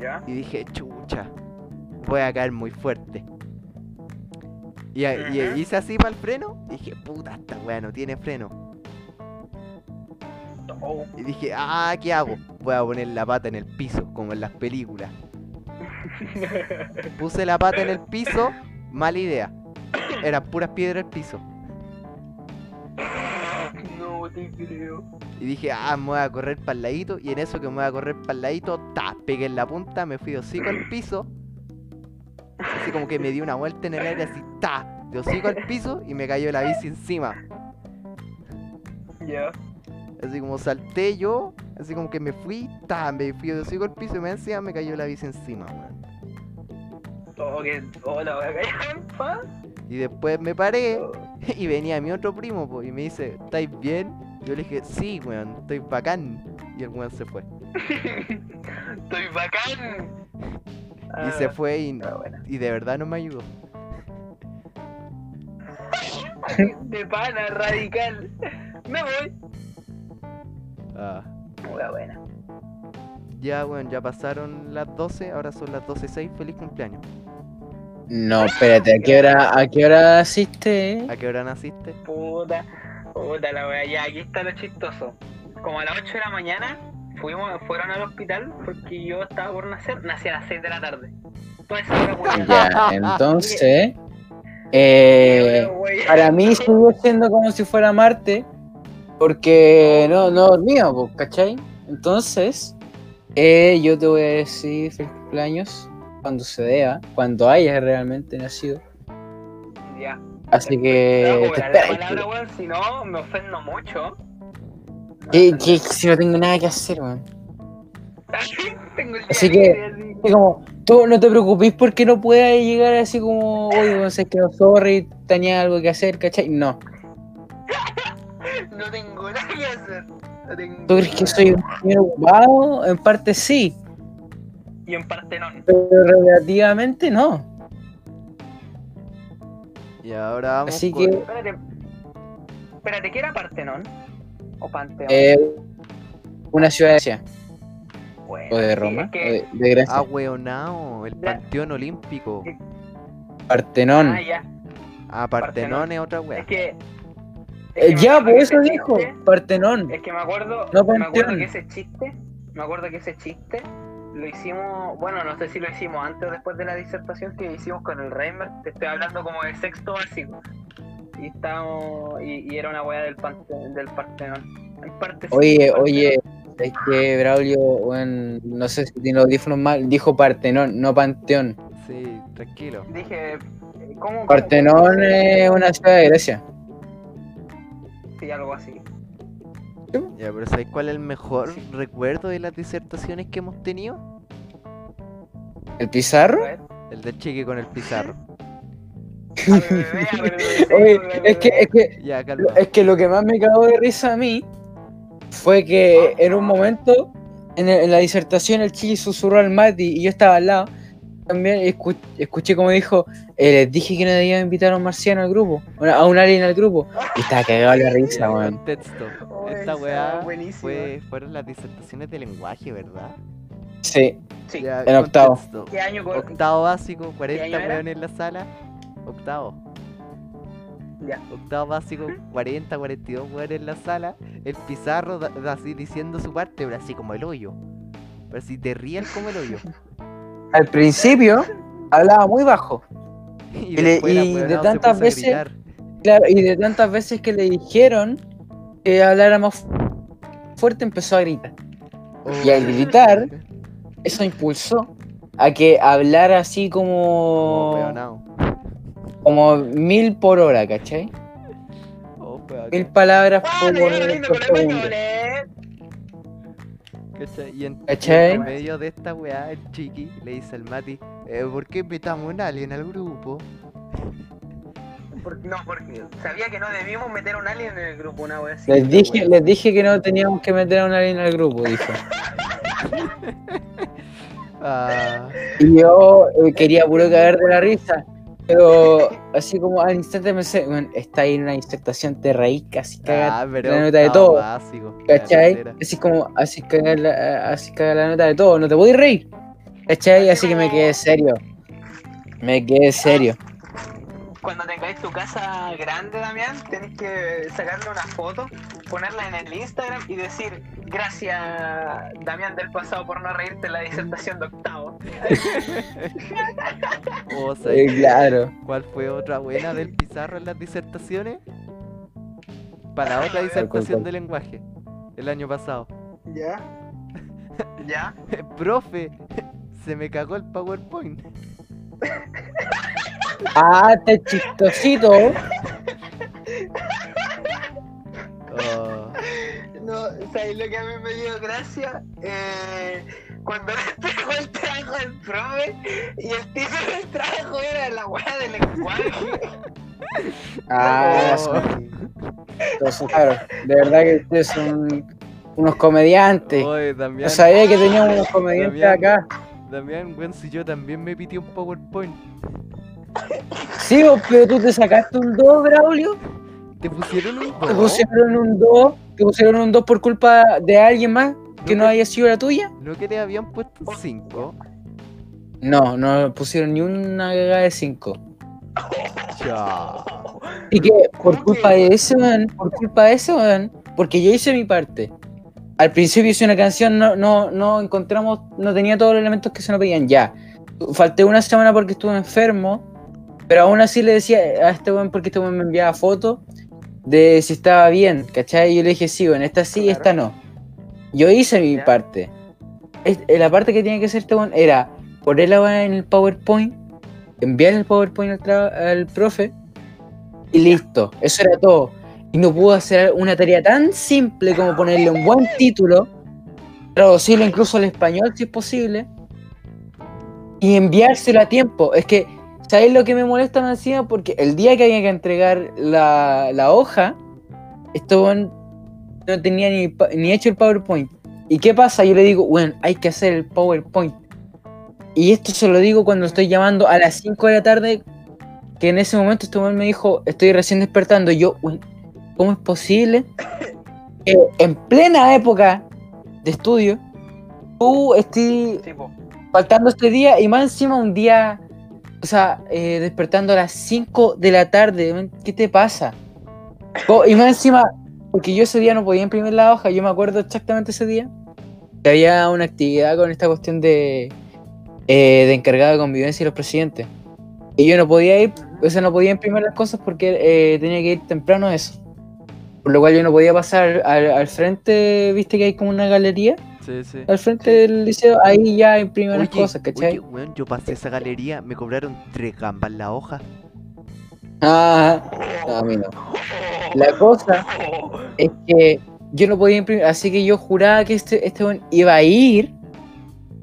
¿Ya? Y dije, chucha, voy a caer muy fuerte. Y, hice así para el freno y dije, puta, esta weá no tiene freno. Oh, Y dije, ah, ¿qué hago? Voy a poner la pata en el piso, como en las películas. [laughs] Puse la pata en el piso, mala idea. Eran puras piedras el piso. [laughs] no te creo. Y dije, ah, me voy a correr para el ladito. Y en eso que me voy a correr para el ladito, ta, pegué en la punta, me fui de hocico al piso. Así como que me di una vuelta en el aire, así, ta, de hocico al piso y me cayó la bici encima. Ya. Así como salté yo, así como que me fui, ta, me fui de hocico al piso y me encima me cayó la bici encima, weón. Oh, que. Oh, la voy a caer en paz. Y después me paré [laughs] y venía mi otro primo, po, y me dice, ¿estáis bien? Yo le dije, sí, weón, estoy bacán. Y el weón se fue. [laughs] Estoy bacán. Y se Ah, fue y, ah, bueno. y de verdad no me ayudó. [laughs] De pana, radical. Me voy. Ah. Muy buena. Ya, bueno, ya pasaron las 12, ahora son las 12.06, feliz cumpleaños. No, espérate, ¿a qué hora, a qué hora asiste? ¿A qué hora naciste? Puta, puta la wea. Ya, aquí está lo chistoso. Como a las 8 de la mañana, fuimos, fueron al hospital porque yo estaba por nacer. Nací a las 6 de la tarde. Toda esa hora, wea. Ya, entonces, [laughs] eh, para mí sigue siendo como si fuera Marte, porque no, no dormía, pues, ¿cachai? Entonces, eh, yo te voy a decir feliz cumpleaños cuando se deba, cuando hayas realmente nacido. Ya. Así No, que te la espero. palabra, weón, si no, me ofendo mucho. Que, que si no tengo nada que hacer, weón. Así que- así. Como, tú no te preocupes porque no puedas llegar así como, oye, weón, sé que no, sorry, tenía algo que hacer, ¿cachai? No. [laughs] No tengo nada que hacer. No tengo ¿Tú crees que soy un ocupado? En parte sí, Y en parte no. pero relativamente no. Y ahora vamos Así con... que- Espérate. Espérate, ¿qué era Partenón? ¿O Panteón? Eh, una ciudad de Asia, Bueno, o de sí, Roma, es o que- de, de Grecia. Ah, weonao, el. Panteón Olímpico. Partenón. Ah, ya. Ah, Partenón. Partenón es otra wea. Es que. es Eh, que ya, por que eso dijo, chiste- Partenón. Es que me acuerdo, No me acuerdo que ese chiste, me acuerdo que ese chiste lo hicimos, bueno, no sé si lo hicimos antes o después de la disertación que hicimos con el Reimer, te estoy hablando como de sexto básico. Y estábamos, y, y era una wea del, pante, del Partenón. Parte Oye, oye, es que Braulio, weón, no sé si tiene los audífonos mal, dijo Partenón, no Panteón. Sí, tranquilo. Dije, ¿cómo? Partenón es una ciudad de Grecia. Sí, algo así. Ya, pero ¿sabes cuál es el mejor recuerdo de las disertaciones que hemos tenido? ¿El Pizarro? El del chique con el pizarro. [laughs] Oye, es que, es que, Ya, es que lo que más me cagó de risa a mí fue que en un momento, en, el- en la disertación, el Chile susurró al Mati y yo estaba al lado. También escu- escuché como dijo, eh, les dije que no debía invitar a un marciano al grupo, a un alien al grupo. Y estaba cagado la risa, [laughs] weón. Esta weá fue, fueron las disertaciones de lenguaje, ¿verdad? Sí, Sí. Ya, en octavo. contexto. ¿Qué año? co- Octavo básico, 40 año era? weones en la sala. Octavo. Ya. Octavo básico, 40, 42 weones en la sala. El pizarro da- da así diciendo su parte, pero así como el hoyo. Pero si te ríes como el hoyo. al principio hablaba muy bajo. [laughs] Y, después el y de tantas veces-. Claro, y de tantas veces que le dijeron que hablara más fu- fuerte, empezó a gritar. Y al gritar- Eso impulsó a que hablara así Como como, mil por hora, ¿cachai? Oh. Mil palabras ¡Ah, por, español, eh! ¿Cachai? Y en, en medio de esta weá, el chiqui le dice al Mati, eh, ¿por qué invitamos a un alien al grupo? Por- no, porque sabía que no debíamos meter a un alien en el grupo, una así. Les dije, les dije que no teníamos que meter a una línea al grupo, dijo. [laughs] Ah, Y yo eh, quería puro caer de la risa. Pero así como al instante pensé, bueno, está ahí en una disertación, te reí casi ah, pero la nota de todo. básico, ¿Cachai? Así como, así cagar la, así cagar la nota de todo, no te podés reír. ¿Cachai? Así que me quedé serio. Me quedé serio. Cuando tengáis tu casa grande, Damián, tenés que sacarle una foto, ponerla en el Instagram y decir, gracias, Damián del pasado, por no reírte en la disertación de octavo. [laughs] O sea, Eh, claro. ¿Cuál fue otra buena del Pizarro en las disertaciones? Para [laughs] otra ¿cuál, disertación de lenguaje, el año pasado. ¿Ya? ¿Ya? [laughs] Profe, se me cagó el PowerPoint. Ah, está chistosito. Oh, No, ¿sabes lo que a mí me dio gracia? Eh, cuando le entregó el trabajo al profe y el título del trabajo era la weá de lenguaje. Ah, Oh. entonces, claro, de verdad que ustedes son unos comediantes. Damián, No sabía que teníamos unos comediantes Damián. acá. Damián, weón, si yo también me pitié un PowerPoint. Sí, pero tú te sacaste un 2, Braulio. ¿Te pusieron un Te dos? pusieron un 2. Te pusieron un 2 por culpa de alguien más que no te- haya sido la tuya. ¿No que te habían puesto un 5? No, no pusieron ni una cagada de 5. Chao. Y que por ¿Cómo culpa que? de ese weón, por culpa de weón, porque yo hice mi parte. Al principio hice una canción, no, no, no encontramos, no tenía todos los elementos que se nos pedían ya. Falté una semana porque estuve enfermo, pero aún así le decía a este weón porque este weón me enviaba fotos de si estaba bien, ¿cachai? Y yo le dije, sí, bueno, esta sí, Claro. esta no. Yo hice mi Ya. parte. Es- eh, la parte que tenía que hacer este weón era poner la weá en el PowerPoint, enviar el PowerPoint al, al profe y listo. Eso era todo. Y no pudo hacer una tarea tan simple como ponerle un buen título, traducirlo incluso al español si es posible, y enviárselo a tiempo. Es que, ¿sabéis lo que me molesta más encima? Porque el día que había que entregar la, la hoja, esto no tenía ni, ni hecho el PowerPoint. ¿Y qué pasa? Yo le digo, bueno, hay que hacer el PowerPoint. Y esto se lo digo cuando estoy llamando a las 5 de la tarde, que en ese momento este me dijo, estoy recién despertando. Y yo, weón, ¿cómo es posible que en plena época de estudio, tú estés faltando este día y más encima un día, o sea, eh, despertando a las 5 de la tarde? ¿Qué te pasa? Co- Y más encima, porque yo ese día no podía imprimir la hoja, yo me acuerdo exactamente ese día, que había una actividad con esta cuestión de, eh, de encargado de convivencia y los presidentes. Y yo no podía ir, o sea, no podía imprimir las cosas porque eh, tenía que ir temprano eso. Por lo cual yo no podía pasar al frente, viste que hay como una galería, Sí, sí. al frente del liceo, ahí ya imprime las cosas, ¿cachai? oye, weón, yo pasé esa galería, me cobraron tres gambas la hoja. Ah, no. La cosa es que yo no podía imprimir, así que yo juraba que este, este weón iba a ir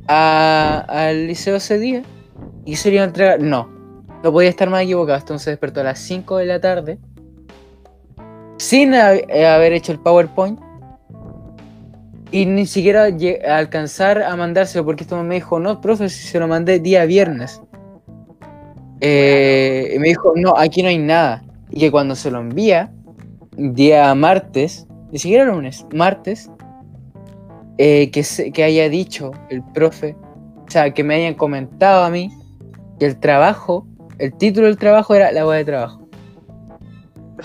a- al liceo ese día y se lo iba a entregar. No, no podía estar más equivocado. Entonces despertó a las 5 de la tarde sin hab- eh, haber hecho el PowerPoint y ni siquiera alcanzar a mandárselo porque weón me dijo, no, profe, si se lo mandé día viernes. Eh, y me dijo, no, aquí no hay nada. Y que cuando se lo envía, día martes, ni siquiera lunes, martes, eh, que, se- que haya dicho el profe, o sea, que me hayan comentado a mí que el trabajo, el título del trabajo era la web de trabajo.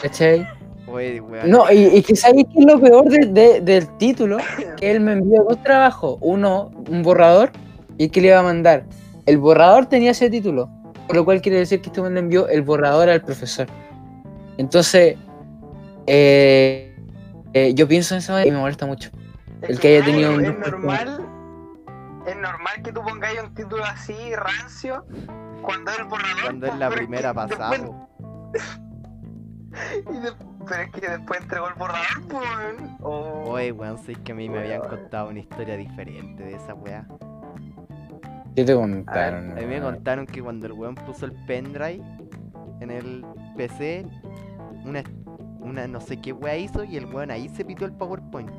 ¿Cachai? Oye. No, y, y que sabéis que es lo peor de- de- del título, que él me envió dos trabajos, uno, un borrador, y el que le iba a mandar. El borrador tenía ese título, por lo cual quiere decir que este hombre le envió el borrador al profesor. Entonces, eh, eh, yo pienso en eso y me molesta mucho. Es El que haya tenido un es por normal es normal que tú pongáis un título así rancio cuando es el borrador Cuando es la primera pasada. después- [laughs] y de- pero es que después entregó el borrador pues o Oye, weón, sé que a mí me habían contado una historia diferente de esa weá. ¿Qué te A, contaron? mí me contaron que cuando el weón puso el pendrive en el PC, una, una no sé qué weá hizo y el weón ahí se pitó el PowerPoint.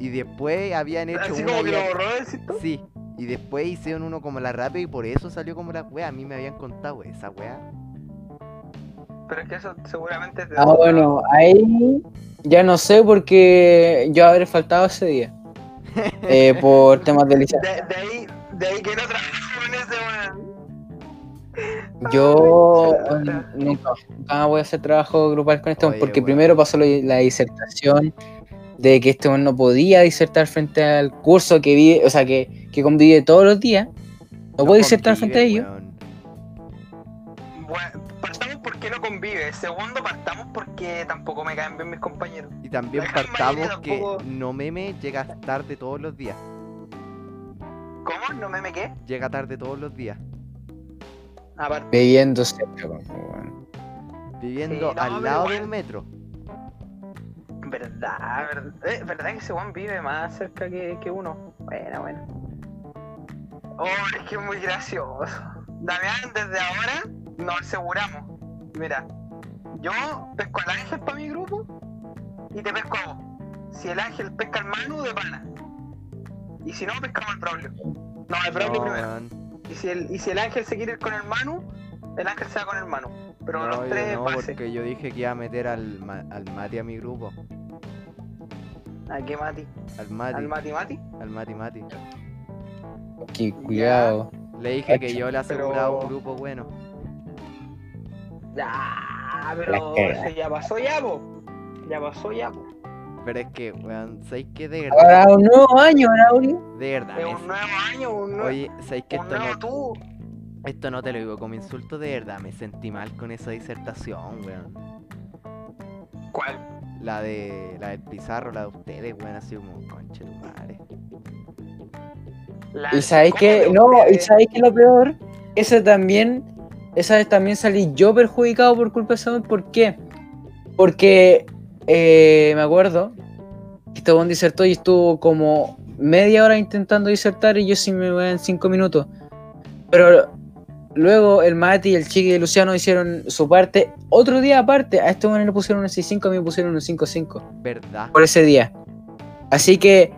Y después habían hecho así uno como que lo borró Sí, y después hicieron uno como la rápida y por eso salió como la weá. A mí me habían contado esa weá. Pero es que eso seguramente es de Ah, bueno, ahí ya no sé porque yo habré faltado ese día. [laughs] eh, por temas de licencia. de, de ahí de ahí que no trabajo con ese weón Yo nunca, nunca voy a hacer trabajo grupal con este Oye, porque primero pasó la disertación de que este no podía disertar frente al curso que vive, o sea, que, que convive todos los días. No, puede disertar frente a ellos. Bueno, Segundo, partamos porque tampoco me caen bien mis compañeros. Y también partamos que tampoco- no meme llega tarde todos los días. ¿Cómo? ¿No me me qué? Llega tarde todos los días. Aparte. Bebiendo cerca, weón. Viviendo Sí, no, al lado igual- del metro. Verdad, verdad, eh, verdad que ese Juan vive más cerca que, que uno. Bueno, bueno. Oh, es que es muy gracioso. Damián, desde ahora nos aseguramos. Mira, yo pesco al ángel para mi grupo y te pesco a vos. Si el ángel pesca al Manu, de pana. Y si no, pescamos al Braulio. No, al Braulio No, primero. Y si, el, y si el ángel se quiere ir con el Manu, el ángel se va con el Manu. Pero No, los yo tres no, pases. porque yo dije que iba a meter al, Ma- al Mati a mi grupo. ¿A qué Mati? Al Mati. ¿Al Mati Mati? Al Mati Mati. Que cuidado. Le dije que yo le Pero- aseguraba un grupo bueno. Ya, La pero caga. eso ya pasó ya, po. Ya pasó ya, po. Pero es que, weón, ¿sabéis que de verdad? Ahora un nuevo año, Braulio. De verdad. Es un nuevo año, un nuevo, Oye, ¿sabéis que un esto no, tú. esto no te lo digo como insulto? De verdad, me sentí mal con esa disertación, weón. ¿Cuál? La de la del Pizarro, la de ustedes, weón, así como conche tu madre. La- Y sabéis ¿cómo que, no, y sabéis que lo peor, ese también, esa vez también salí yo perjudicado por culpa de ese weón. ¿Por qué? Porque eh, me acuerdo que este weón disertó y estuvo como media hora intentando disertar y yo sí me voy en cinco minutos. Pero luego el Mati, el Chiqui y el Luciano hicieron su parte. Otro día aparte, a este weón le pusieron un 6-5, a mí me pusieron un 5-5 ¿Verdad? por ese día. Así que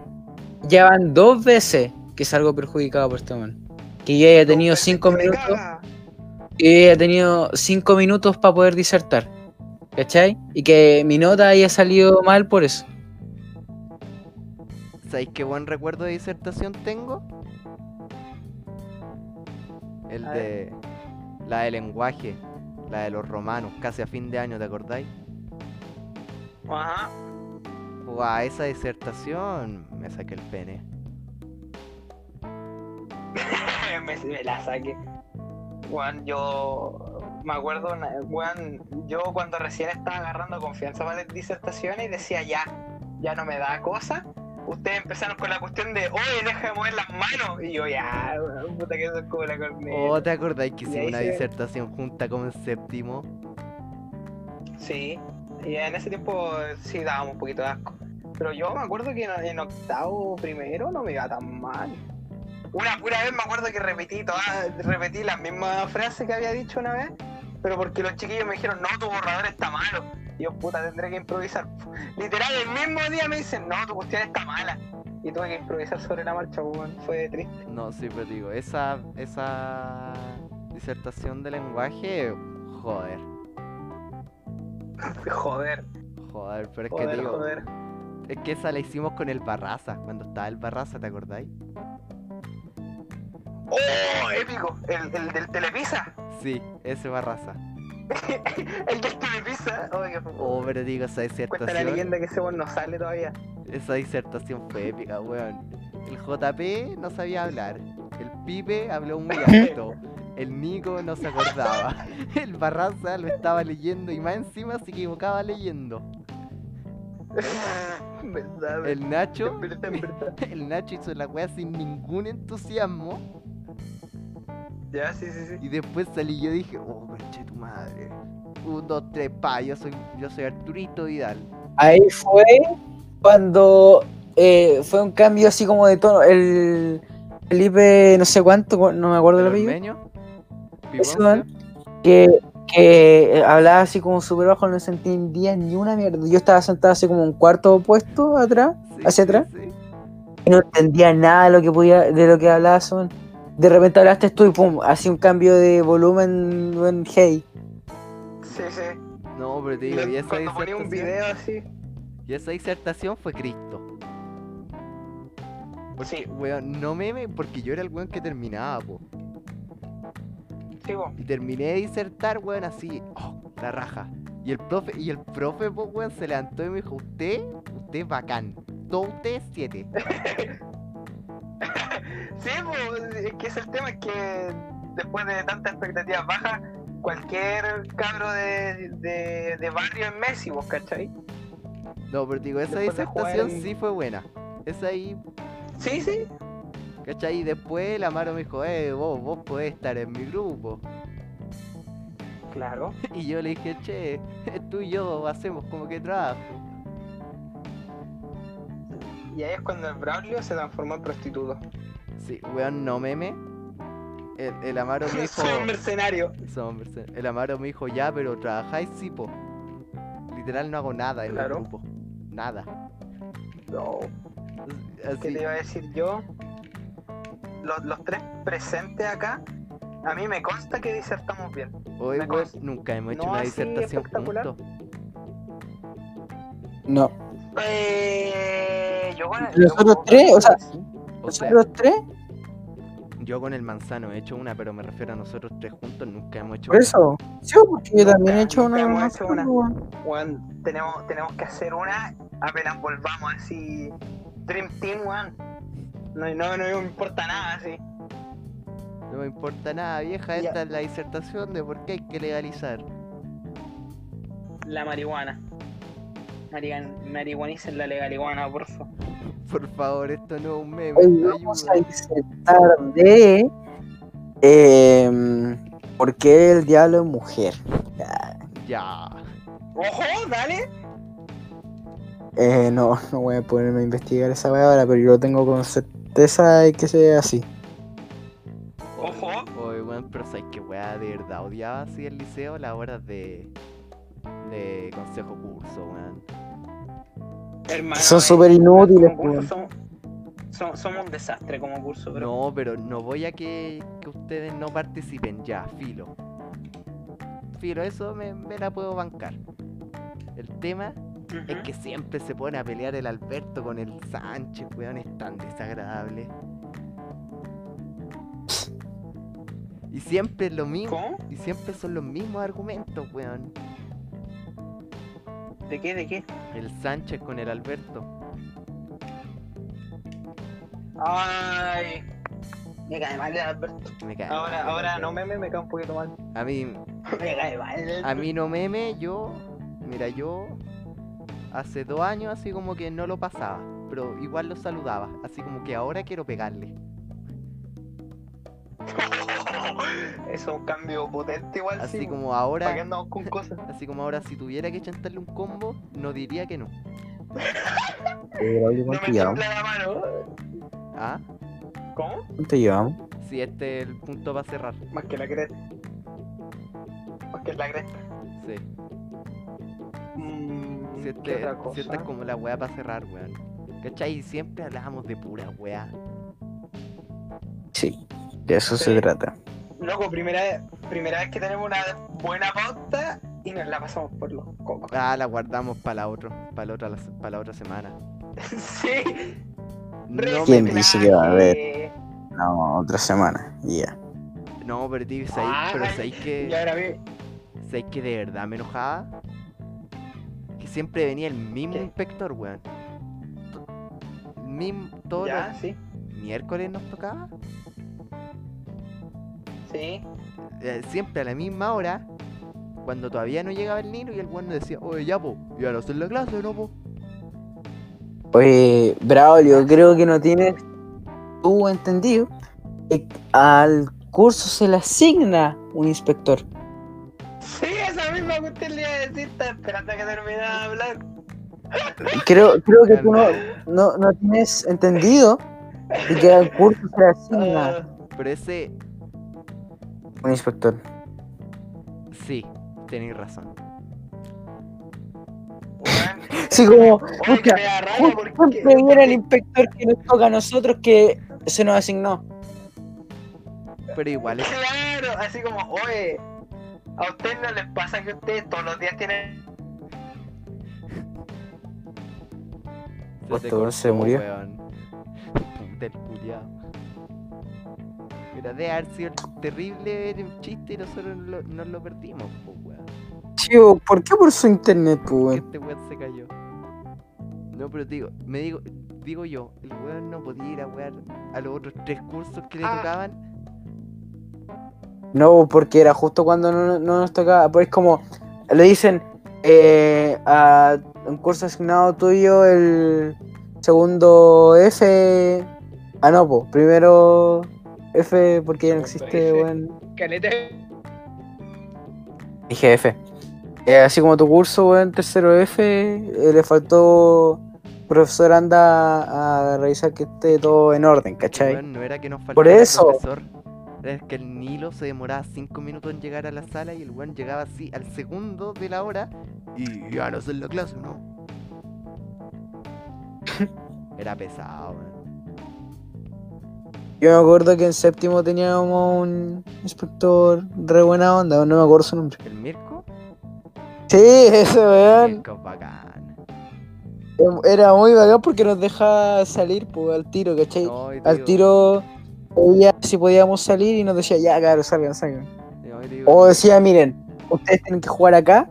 ya van dos veces que salgo perjudicado por este man. Que yo haya tenido cinco minutos, caga. Yo haya tenido cinco minutos para poder disertar. ¿Cachai? Y que mi nota haya salido mal por eso. ¿Sabéis qué buen recuerdo de disertación tengo? El de la de lenguaje, la de los romanos, casi a fin de año, ¿te acordáis? Ajá. Guau, esa disertación me saqué el pene. [laughs] me, me la saqué. Juan, yo me acuerdo, Juan, yo cuando recién estaba agarrando confianza para las disertaciones y decía ya, ya no me da cosa. Ustedes empezaron con la cuestión de, oye, deja de mover las manos. Y yo, ya, puta que eso es como la corneta. ¿O te acordáis que hicimos una se- disertación junta como en séptimo? Sí, y en ese tiempo sí dábamos un poquito de asco. Pero yo me acuerdo que en, en octavo primero no me iba tan mal. Una pura vez me acuerdo que repetí toda, repetí la misma frase que había dicho una vez, pero porque los chiquillos me dijeron, no, tu borrador está malo. Y yo, puta, tendré que improvisar. Literal, el mismo día me dicen, no, tu cuestión está mala. Y tuve que improvisar sobre la marcha, weón. Fue triste. No, sí, pero digo, esa, esa disertación de lenguaje, joder, Joder, joder, pero es que digo, joder. es que esa la hicimos con el Barraza, cuando estaba el Barraza, ¿te acordáis? ¡Oh, épico! El, el del Telepisa. Sí, ese Barraza. [laughs] el del Telepisa. Oh, qué Oh, pero digo, esa Cuenta la disertación, leyenda que ese weón no sale todavía. esa disertación fue épica, weón. El JP no sabía hablar, el Pipe habló muy [laughs] alto, el Nico no se acordaba, [laughs] el Barraza lo estaba leyendo y más encima se equivocaba leyendo. El Nacho, el Nacho hizo la weá sin ningún entusiasmo Ya, sí, sí, sí. y después salí y yo dije, oh, conche tu madre. Un, dos, tres, pa, yo soy, yo soy Arturito Vidal. Ahí fue cuando eh, fue un cambio así como de tono. El Felipe, no sé cuánto, no me acuerdo el ¿El apellido. que, que hablaba así como súper bajo, no se entendía ni una mierda. Yo estaba sentado así como un cuarto opuesto atrás Sí, hacia atrás. sí. y no entendía nada de lo que podía, de lo que hablaba. De repente hablaste tú y pum, así un cambio de volumen en hey. Sí, sí. No, pero te digo, y esa Cuando ponía un disertación, video así. y esa disertación fue Cristo. Porque, Sí. weón, no meme, porque yo era el weón que terminaba, po. Sí, po. Y terminé de disertar, weón, así, oh, la raja. Y el profe, y el profe, pues, weón, se levantó y me dijo, usted, usted es bacán. Todo usted es siete. [laughs] [laughs] Sí, pues, es que es el tema, es que después de tantas expectativas bajas, cualquier cabro de, de, de barrio es Messi, vos, ¿cachai? No, pero digo, esa Después en- sí fue buena. Esa ahí, Sí, sí. ¿cachai? Y después el Amaro me dijo, eh, vos, vos podés estar en mi grupo. Claro. [laughs] Y yo le dije, che, tú y yo hacemos como que trabajo. Y ahí es cuando el Braulio se transformó en prostituto. Sí, weón, no meme. El, el Amaro me [laughs] dijo. Soy un mercenario. Somos merced- El Amaro me dijo, ya, pero trabajáis sí, po. Literal no hago nada en Claro. el grupo. Nada. No. ¿Qué Así. te iba a decir yo? Los, los tres presentes acá, a mí me consta que disertamos bien. Hoy, consta. nunca hemos hecho No una disertación juntos. No. Eh, yo con Nosotros tres, o sea, O sea, Nosotros tres, yo con el manzano he hecho una, pero me refiero a nosotros tres juntos, nunca hemos hecho por una. eso. Sí, porque yo también he hecho una. hemos hecho una. tenemos, tenemos que hacer una apenas volvamos así. Dream Team, weón. No, no, no me importa nada así. No me importa nada, vieja. Ya. Esta es la disertación de por qué hay que legalizar. La marihuana. Marihuanicen la legaliguana, por favor. Por favor, esto no es un meme. Hoy vamos a disertar de. Eh, ¿Por qué el diablo es mujer? Ya. Ya. ¡Ojo! ¡Dale! Eh, no, no voy a ponerme a investigar esa weá ahora, pero yo lo tengo con certeza de que sea así. ¡Ojo! Oye, weón, pero sabes que weá, de verdad odiaba así el liceo las horas de. De consejo curso, weón. Hermano, Son eh, súper inútiles, weón. somos, som- somos un desastre como curso, pero. No, pero no voy a que, que ustedes no participen ya, filo. Filo, eso me, me la puedo bancar. El tema es que siempre se pone a pelear el Alberto con el Sánchez, weón, es tan desagradable. Y siempre es lo mismo. ¿Cómo? Y siempre son los mismos argumentos, weón. ¿De qué? ¿De qué? El Sánchez con el Alberto. Ay. Me cae mal el Alberto. Me cae Ahora, mal ahora no meme, me cae un poquito mal. A mí, Me cae mal a mí no meme, yo. Mira, yo. Hace dos años así como que no lo pasaba. Pero igual lo saludaba. Así como que ahora quiero pegarle. [laughs] Eso es un cambio potente igual. Así sí, como ¿Para qué ahora. andamos con cosas? [laughs] Así como ahora si tuviera que chantarle un combo, no diría que no. [laughs] Pero oye, No me la mano. ¿Ah? ¿Cómo? ¿Cuánto llevamos? Si este es el punto para cerrar. Más que la cresta. Más que la cresta. Sí. Mm, Si ¿Qué este, si esta es como la weá para cerrar, weón. ¿Cachai? Siempre hablábamos de pura weá. Sí, de eso Sí. se trata. Loco, primera vez, primera vez que tenemos una buena pauta y nos la pasamos por los cocos. Ah, la guardamos para la otra, para la otra, para la otra semana. [laughs] sí. No, ¿Quién me- dice que va a haber? No, otra semana, ya. no, pero tío, ¿sabéis- pero Ay, sabéis que, Ya grabé. sabéis que de verdad me enojaba. Que siempre venía el mismo ¿Qué? inspector, weón. El mismo, todos Ya, sí. los miércoles nos tocaba. Sí. eh, siempre a la misma hora. Cuando todavía no llegaba el Nilo y el nos decía, oye, ya, po, ya no en la clase, ¿no, po? Oye, Braulio, creo que no tienes tú entendido que al curso se le asigna un inspector. Sí, esa misma que usted le iba a decir. Estaba esperando a que terminara de hablar. Creo, creo que tú no, no, no tienes entendido de que al curso se le asigna Pero ese, un inspector. sí, tenéis razón. Sí, como, siempre viene el inspector que nos toca a nosotros que se nos asignó. Pero igual es Claro, así como, oye, a ustedes no les pasa que ustedes todos los días tienen. Se se murió. weón. [laughs] Puta el Mira, de haber sido terrible chiste y nosotros lo- nos lo perdimos, pues, weón. Chivo, ¿por qué por su internet, pues, weón? Este weón se cayó. No, pero digo, me digo, digo yo, el weón no podía ir a weón a los otros tres cursos que le Ah. tocaban. No, porque era justo cuando no, no nos tocaba. Pues como le dicen eh, a un curso asignado tuyo el segundo F. Ah, no, pues primero F porque ya no existe, weón. Caleta. Dije F. Eh, así como tu curso, weón, tercero F, eh, le faltó. Profesor anda a revisar que esté todo en orden, ¿cachai? No era que nos Por eso. profesor. Era que el Nilo se demoraba cinco minutos en llegar a la sala y el weón llegaba así al segundo de la hora y ya no sé en la clase, ¿no? [laughs] Era pesado, weón. Yo me acuerdo que en séptimo teníamos un inspector re buena onda, no me acuerdo su nombre. ¿El Mirko? Sí, eso, El weón. Mirko es bacán. Era muy bacán porque nos dejaba salir pues, al tiro, ¿cachai? Al tiro veía si podíamos salir y nos decía, ya, claro, salgan, salgan. O decía, miren, ustedes tienen que jugar acá,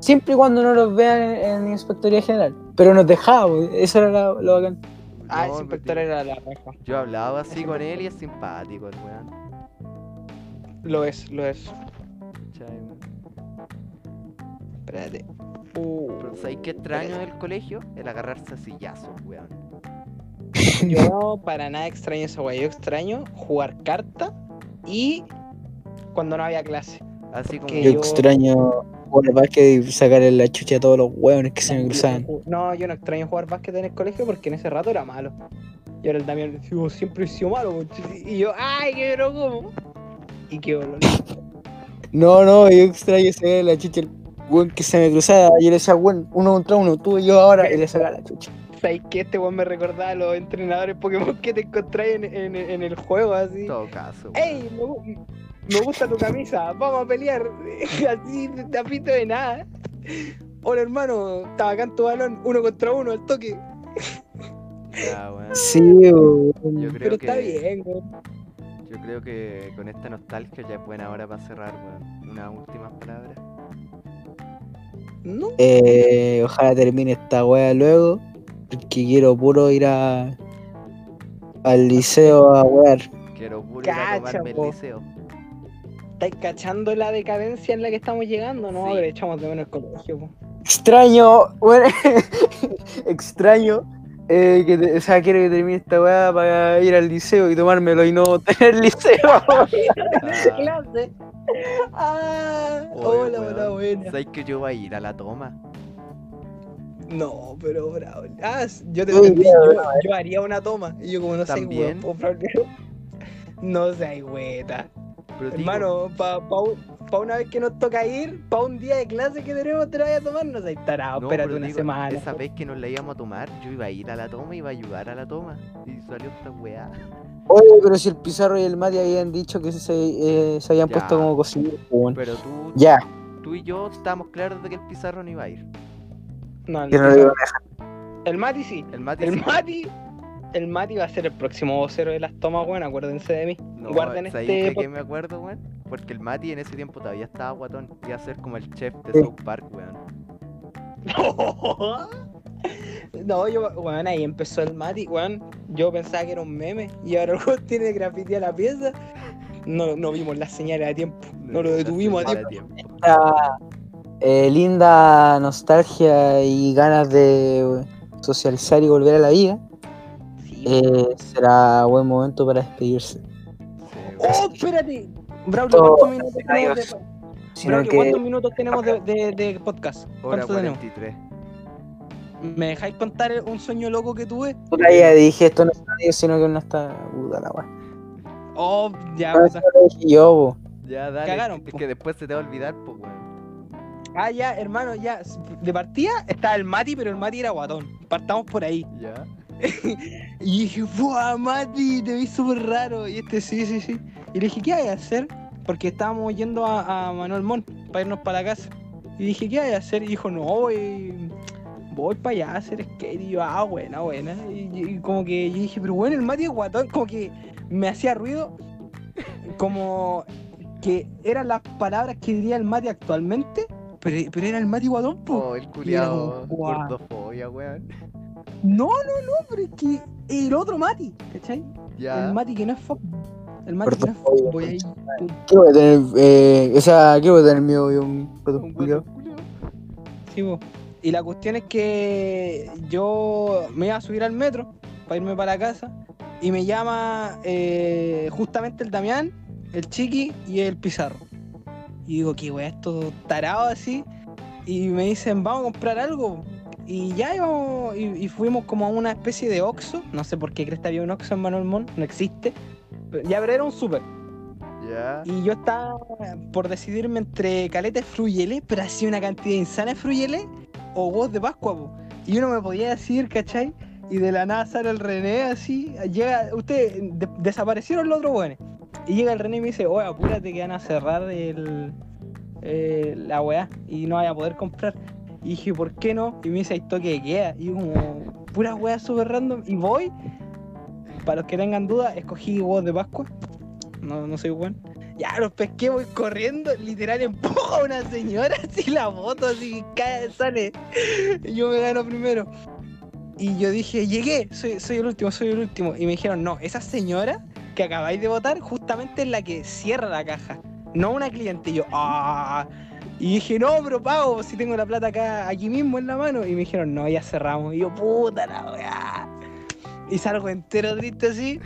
siempre y cuando no los vean en, en Inspectoría General. Pero nos dejaba, pues, eso era lo, lo bacán. Ah, no, ese pero inspector era la raja. Yo hablaba así con él y es simpático el weón. Lo es, lo es. ¿cachai, weón? Espérate. Uh, Pero ¿sabes qué extraño del colegio? El agarrarse a sillazos, weón. [laughs] yo para nada extraño esa weá. Yo extraño jugar carta y cuando no había clase. Así como. Que Yo yo- extraño jugar básquet y sacarle la chucha a todos los hueones que se me Yo- cruzaban. No, yo no extraño jugar básquet en el colegio porque en ese rato era malo. Y ahora el Damián "Oh, siempre he sido malo. conche". Y yo, ¡ay, qué pero cómo! Y qué dolor. No, no, yo extraño sacarle la chucha al hueón que se me cruzaba. Yo le decía, hueón, uno contra uno, tú y yo ahora, y le sacaba la chucha. ¿Sabes qué? Este weón me recordaba a los entrenadores Pokémon que te encontráis en, en- en el juego así. En todo caso, weón. ¡Ey! Me, me gusta tu camisa, vamos a pelear. [laughs] Así, tapito de nada. Hola hermano, estaba acá en tu balón, uno contra uno, al toque. Ya, weón. Sí, weón. Yo creo Pero que. está bien, weón. Yo creo que con esta nostalgia ya es buena hora para cerrar, weón. Unas últimas palabras. ¿No? Eh, ojalá termine esta wea luego. Porque quiero puro ir a al liceo a wear. Quiero puro ir a tomarme el liceo. ¿Estáis cachando la decadencia en la que estamos llegando? No, Sí. echamos de menos el colegio. po. Extraño, bueno, [laughs] extraño. eh, que te- o sea, quiero que termine esta weá para ir al liceo y tomármelo y no tener liceo. [laughs] Ah, clase. Ah, oye, hola, weón. hola, buena. ¿Sabes que yo voy a ir a la toma? No, pero bravo. Ah, yo te entendí. Yo, yo haría una toma. Y yo, como no sé, weón, [laughs] No sé, güeta. Pero Hermano, para pa, pa una vez que nos toca ir, para un día de clase que tenemos, te la vayas a tomar, no seas tarado. no, espérate pero una digo, semana. Esa vez que nos la íbamos a tomar, yo iba a ir a la toma y iba a ayudar a la toma. Y salió esta weá. Oye, pero si el Pizarro y el Mati habían dicho que se, eh, se habían Ya. puesto como cocineros, weón. Pero tú, Ya, tú y yo estábamos claros de que el pizarro no iba a ir. No, no lo iban a dejar. el Mati sí. El Mati El sí. Mati. El Mati va a ser el próximo vocero de las tomas, weón. Acuérdense de mí. No, Guarden ¿sabéis este podcast. me acuerdo, weón? Porque el Mati en ese tiempo todavía estaba guatón. Iba a ser como el chef de. South Park, weón. [laughs] No, yo, weón, ahí empezó el Mati, weón. Yo pensaba que era un meme y ahora el weón tiene graffiti a la pieza. No, no vimos las señales a tiempo. No lo detuvimos a tiempo. Esta, eh, linda nostalgia y ganas de socializar y volver a la vida, eh, será buen momento para despedirse. ¡Oh, espérate! Braulio, ¿cuántos minutos tenemos de, Braulio, que ¿cuántos minutos tenemos de, de- de podcast? Hora ¿Cuántos tenemos? 43. ¿Me dejáis contar un sueño loco que tuve? ya dije esto no es radio, sino que no está puta la weá. Oh, ya, No, puta. eso lo dije yo, po. Ya, dale. Cagaron, es po. que después se te va a olvidar, pues, weón. Ah, ya, hermano, ya. De partida estaba el Mati, pero el Mati era guatón. Partamos por ahí. Ya. [laughs] Y dije, ¡buah, Mati! Te vi súper raro. Y este, sí, sí, sí. Y le dije, ¿qué hay a hacer? Porque estábamos yendo a, a Manuel Montt para irnos para la casa. Y dije, ¿qué hay a hacer? Y dijo, no, voy, voy para allá a hacer skate. Y yo, ah, buena, buena. Y, y como que yo dije, pero bueno, el Mati es guatón. Como que me hacía ruido como que eran las palabras que diría el Mati actualmente, pero, pero era el Mati Guatón, po. Oh, el culiado como, gordofobia, weón. No, no, no, pero es que el otro Mati, ¿cachai? Ya. El Mati que no es fuck. El Mati que no es fuck. Voy ahí. ¿Qué voy a tener? Eh, o sea, ¿qué voy a tener mío y un Un culiao. Sí, po. Y la cuestión es que yo me iba a subir al metro para irme para la casa y me llama eh, justamente el Damián, el Chiqui y el Pizarro. Y digo, ¿qué weá, estos tarados así? Y me dicen, vamos a comprar algo. Y ya íbamos, y, y fuimos como a una especie de Oxxo. No sé por qué crees que había un Oxxo en Manuel Montt, no existe. Ya, pero era un súper. Ya. Y yo estaba por decidirme entre caleta de fruyelé, pero hacía una cantidad insana de fruyelé o huevos de Pascua, po. Y yo no me podía decidir, ¿cachai? Y de la nada sale el René así, llega, ustedes de- desaparecieron los otros buenos. Y llega el René y me dice, oye, apúrate que van a cerrar el, eh, la weá y no vaya a poder comprar. Y dije, ¿por qué no? Y me dice, hay toque de queda. Y como, pura weá súper random. Y voy, para los que tengan dudas, escogí huevos de Pascua. No, no soy bueno. Ya los pesqué, voy corriendo, literal empujo a una señora [laughs] así la moto, así cae, sale. Y yo me gano primero. Y yo dije, llegué, soy, soy el último, soy el último. Y me dijeron, no, esa señora que acabáis de votar justamente es la que cierra la caja, no una cliente. Y yo, ah. Y dije, no, pero pago, si tengo la plata acá, aquí mismo en la mano. Y me dijeron, no, ya cerramos. Y yo, puta la weá. Y salgo entero triste así.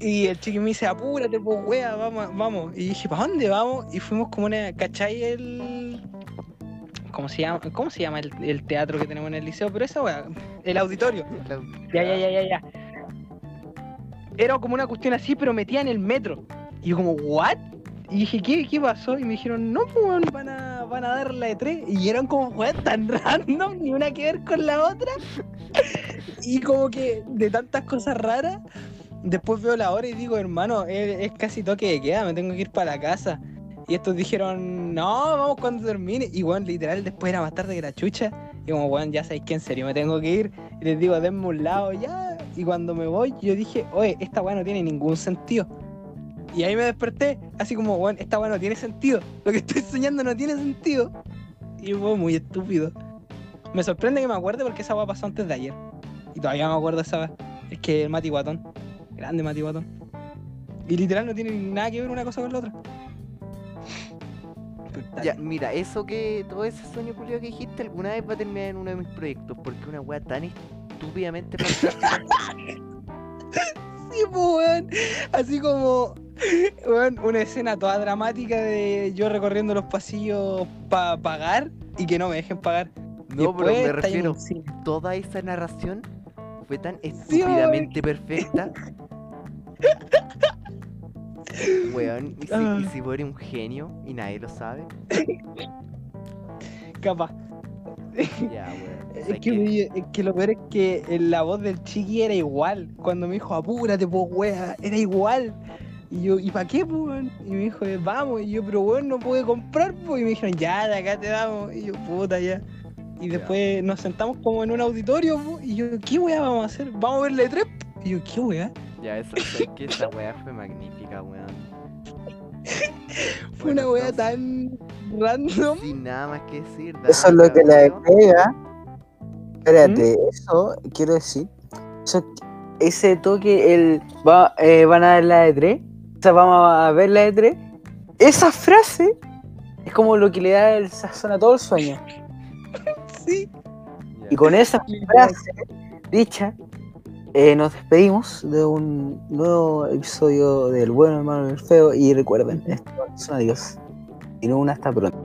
Y el chiqui me dice, apúrate, pues wea, vamos, vamos. Y dije, ¿para dónde vamos? Y fuimos como una, ¿cachai? El. ¿Cómo se llama? ¿Cómo se llama el, teatro que tenemos en el liceo? Pero esa wea, el auditorio. Ya, ya, ya, ya, ya. Era como una cuestión así, pero metía en el metro. Y yo como, ¿what? Y dije, ¿qué, qué pasó? Y me dijeron, no, pues van a, van a dar la de tres. Y eran como weas tan [laughs] random, ni una que ver con la otra. [laughs] Y como que de tantas cosas raras, después veo la hora y digo, hermano, es, casi toque de queda, me tengo que ir para la casa. Y estos dijeron, no, vamos cuando termine. Y bueno, literal, después era más tarde que la chucha. Y como, weón, ya sabéis que en serio me tengo que ir. Y les digo, denme un lado ya. Y cuando me voy, yo dije, oye, esta weá no tiene ningún sentido. Y ahí me desperté, así como, weón, esta weá no tiene sentido. Lo que estoy soñando no tiene sentido. Y fue muy estúpido. Me sorprende que me acuerde porque esa weá pasó antes de ayer. Y todavía me acuerdo de esa weá. Es que el Mati Guatón. Grande Mati Guatón. Y literal no tiene nada que ver una cosa con la otra. Ya, mira, eso que. Todo ese sueño culiao que dijiste alguna vez va a terminar en uno de mis proyectos. Porque una weá tan estúpidamente. [laughs] Sí, pues, weón. Así como, [laughs] weón, una escena toda dramática de yo recorriendo los pasillos para pagar y que no me dejen pagar. No, pero me en refiero. Toda esa narración fue tan estúpidamente perfecta. [laughs] Weón, ¿y si, Ah. y si un genio y nadie lo sabe? [laughs] Capaz. Ya, weón. Es ¿sabes que, es lo peor es que la voz del chiqui era igual. Cuando me dijo, apúrate, pues, wea, era igual. Y yo, ¿y para qué, pues? Y me dijo, eh, vamos. Y yo, pero bueno, no pude comprar, pues. Y me dijeron, ya, de acá te damos. Y yo, puta, ya. Y después nos sentamos como en un auditorio, pues. Y yo, ¿qué weá vamos a hacer? ¿Vamos a ver la E3? Y yo, ¿qué weá? Ya, esa, [laughs] es esa weá fue magnífica, weón. fue una weá tan random. Sin nada más que decir. Eso es lo que la pega. Espérate, ¿Mm? eso quiero decir. Ese toque, el va, eh, van a dar la de 3 sea, vamos a ver la de tres. Esa frase es como lo que le da el sazón a todo el sueño. [laughs] Sí. Y con esa frase dicha, eh, nos despedimos de un nuevo episodio del bueno hermano del feo. Y recuerden, esto es un adiós. Y no un hasta pronto.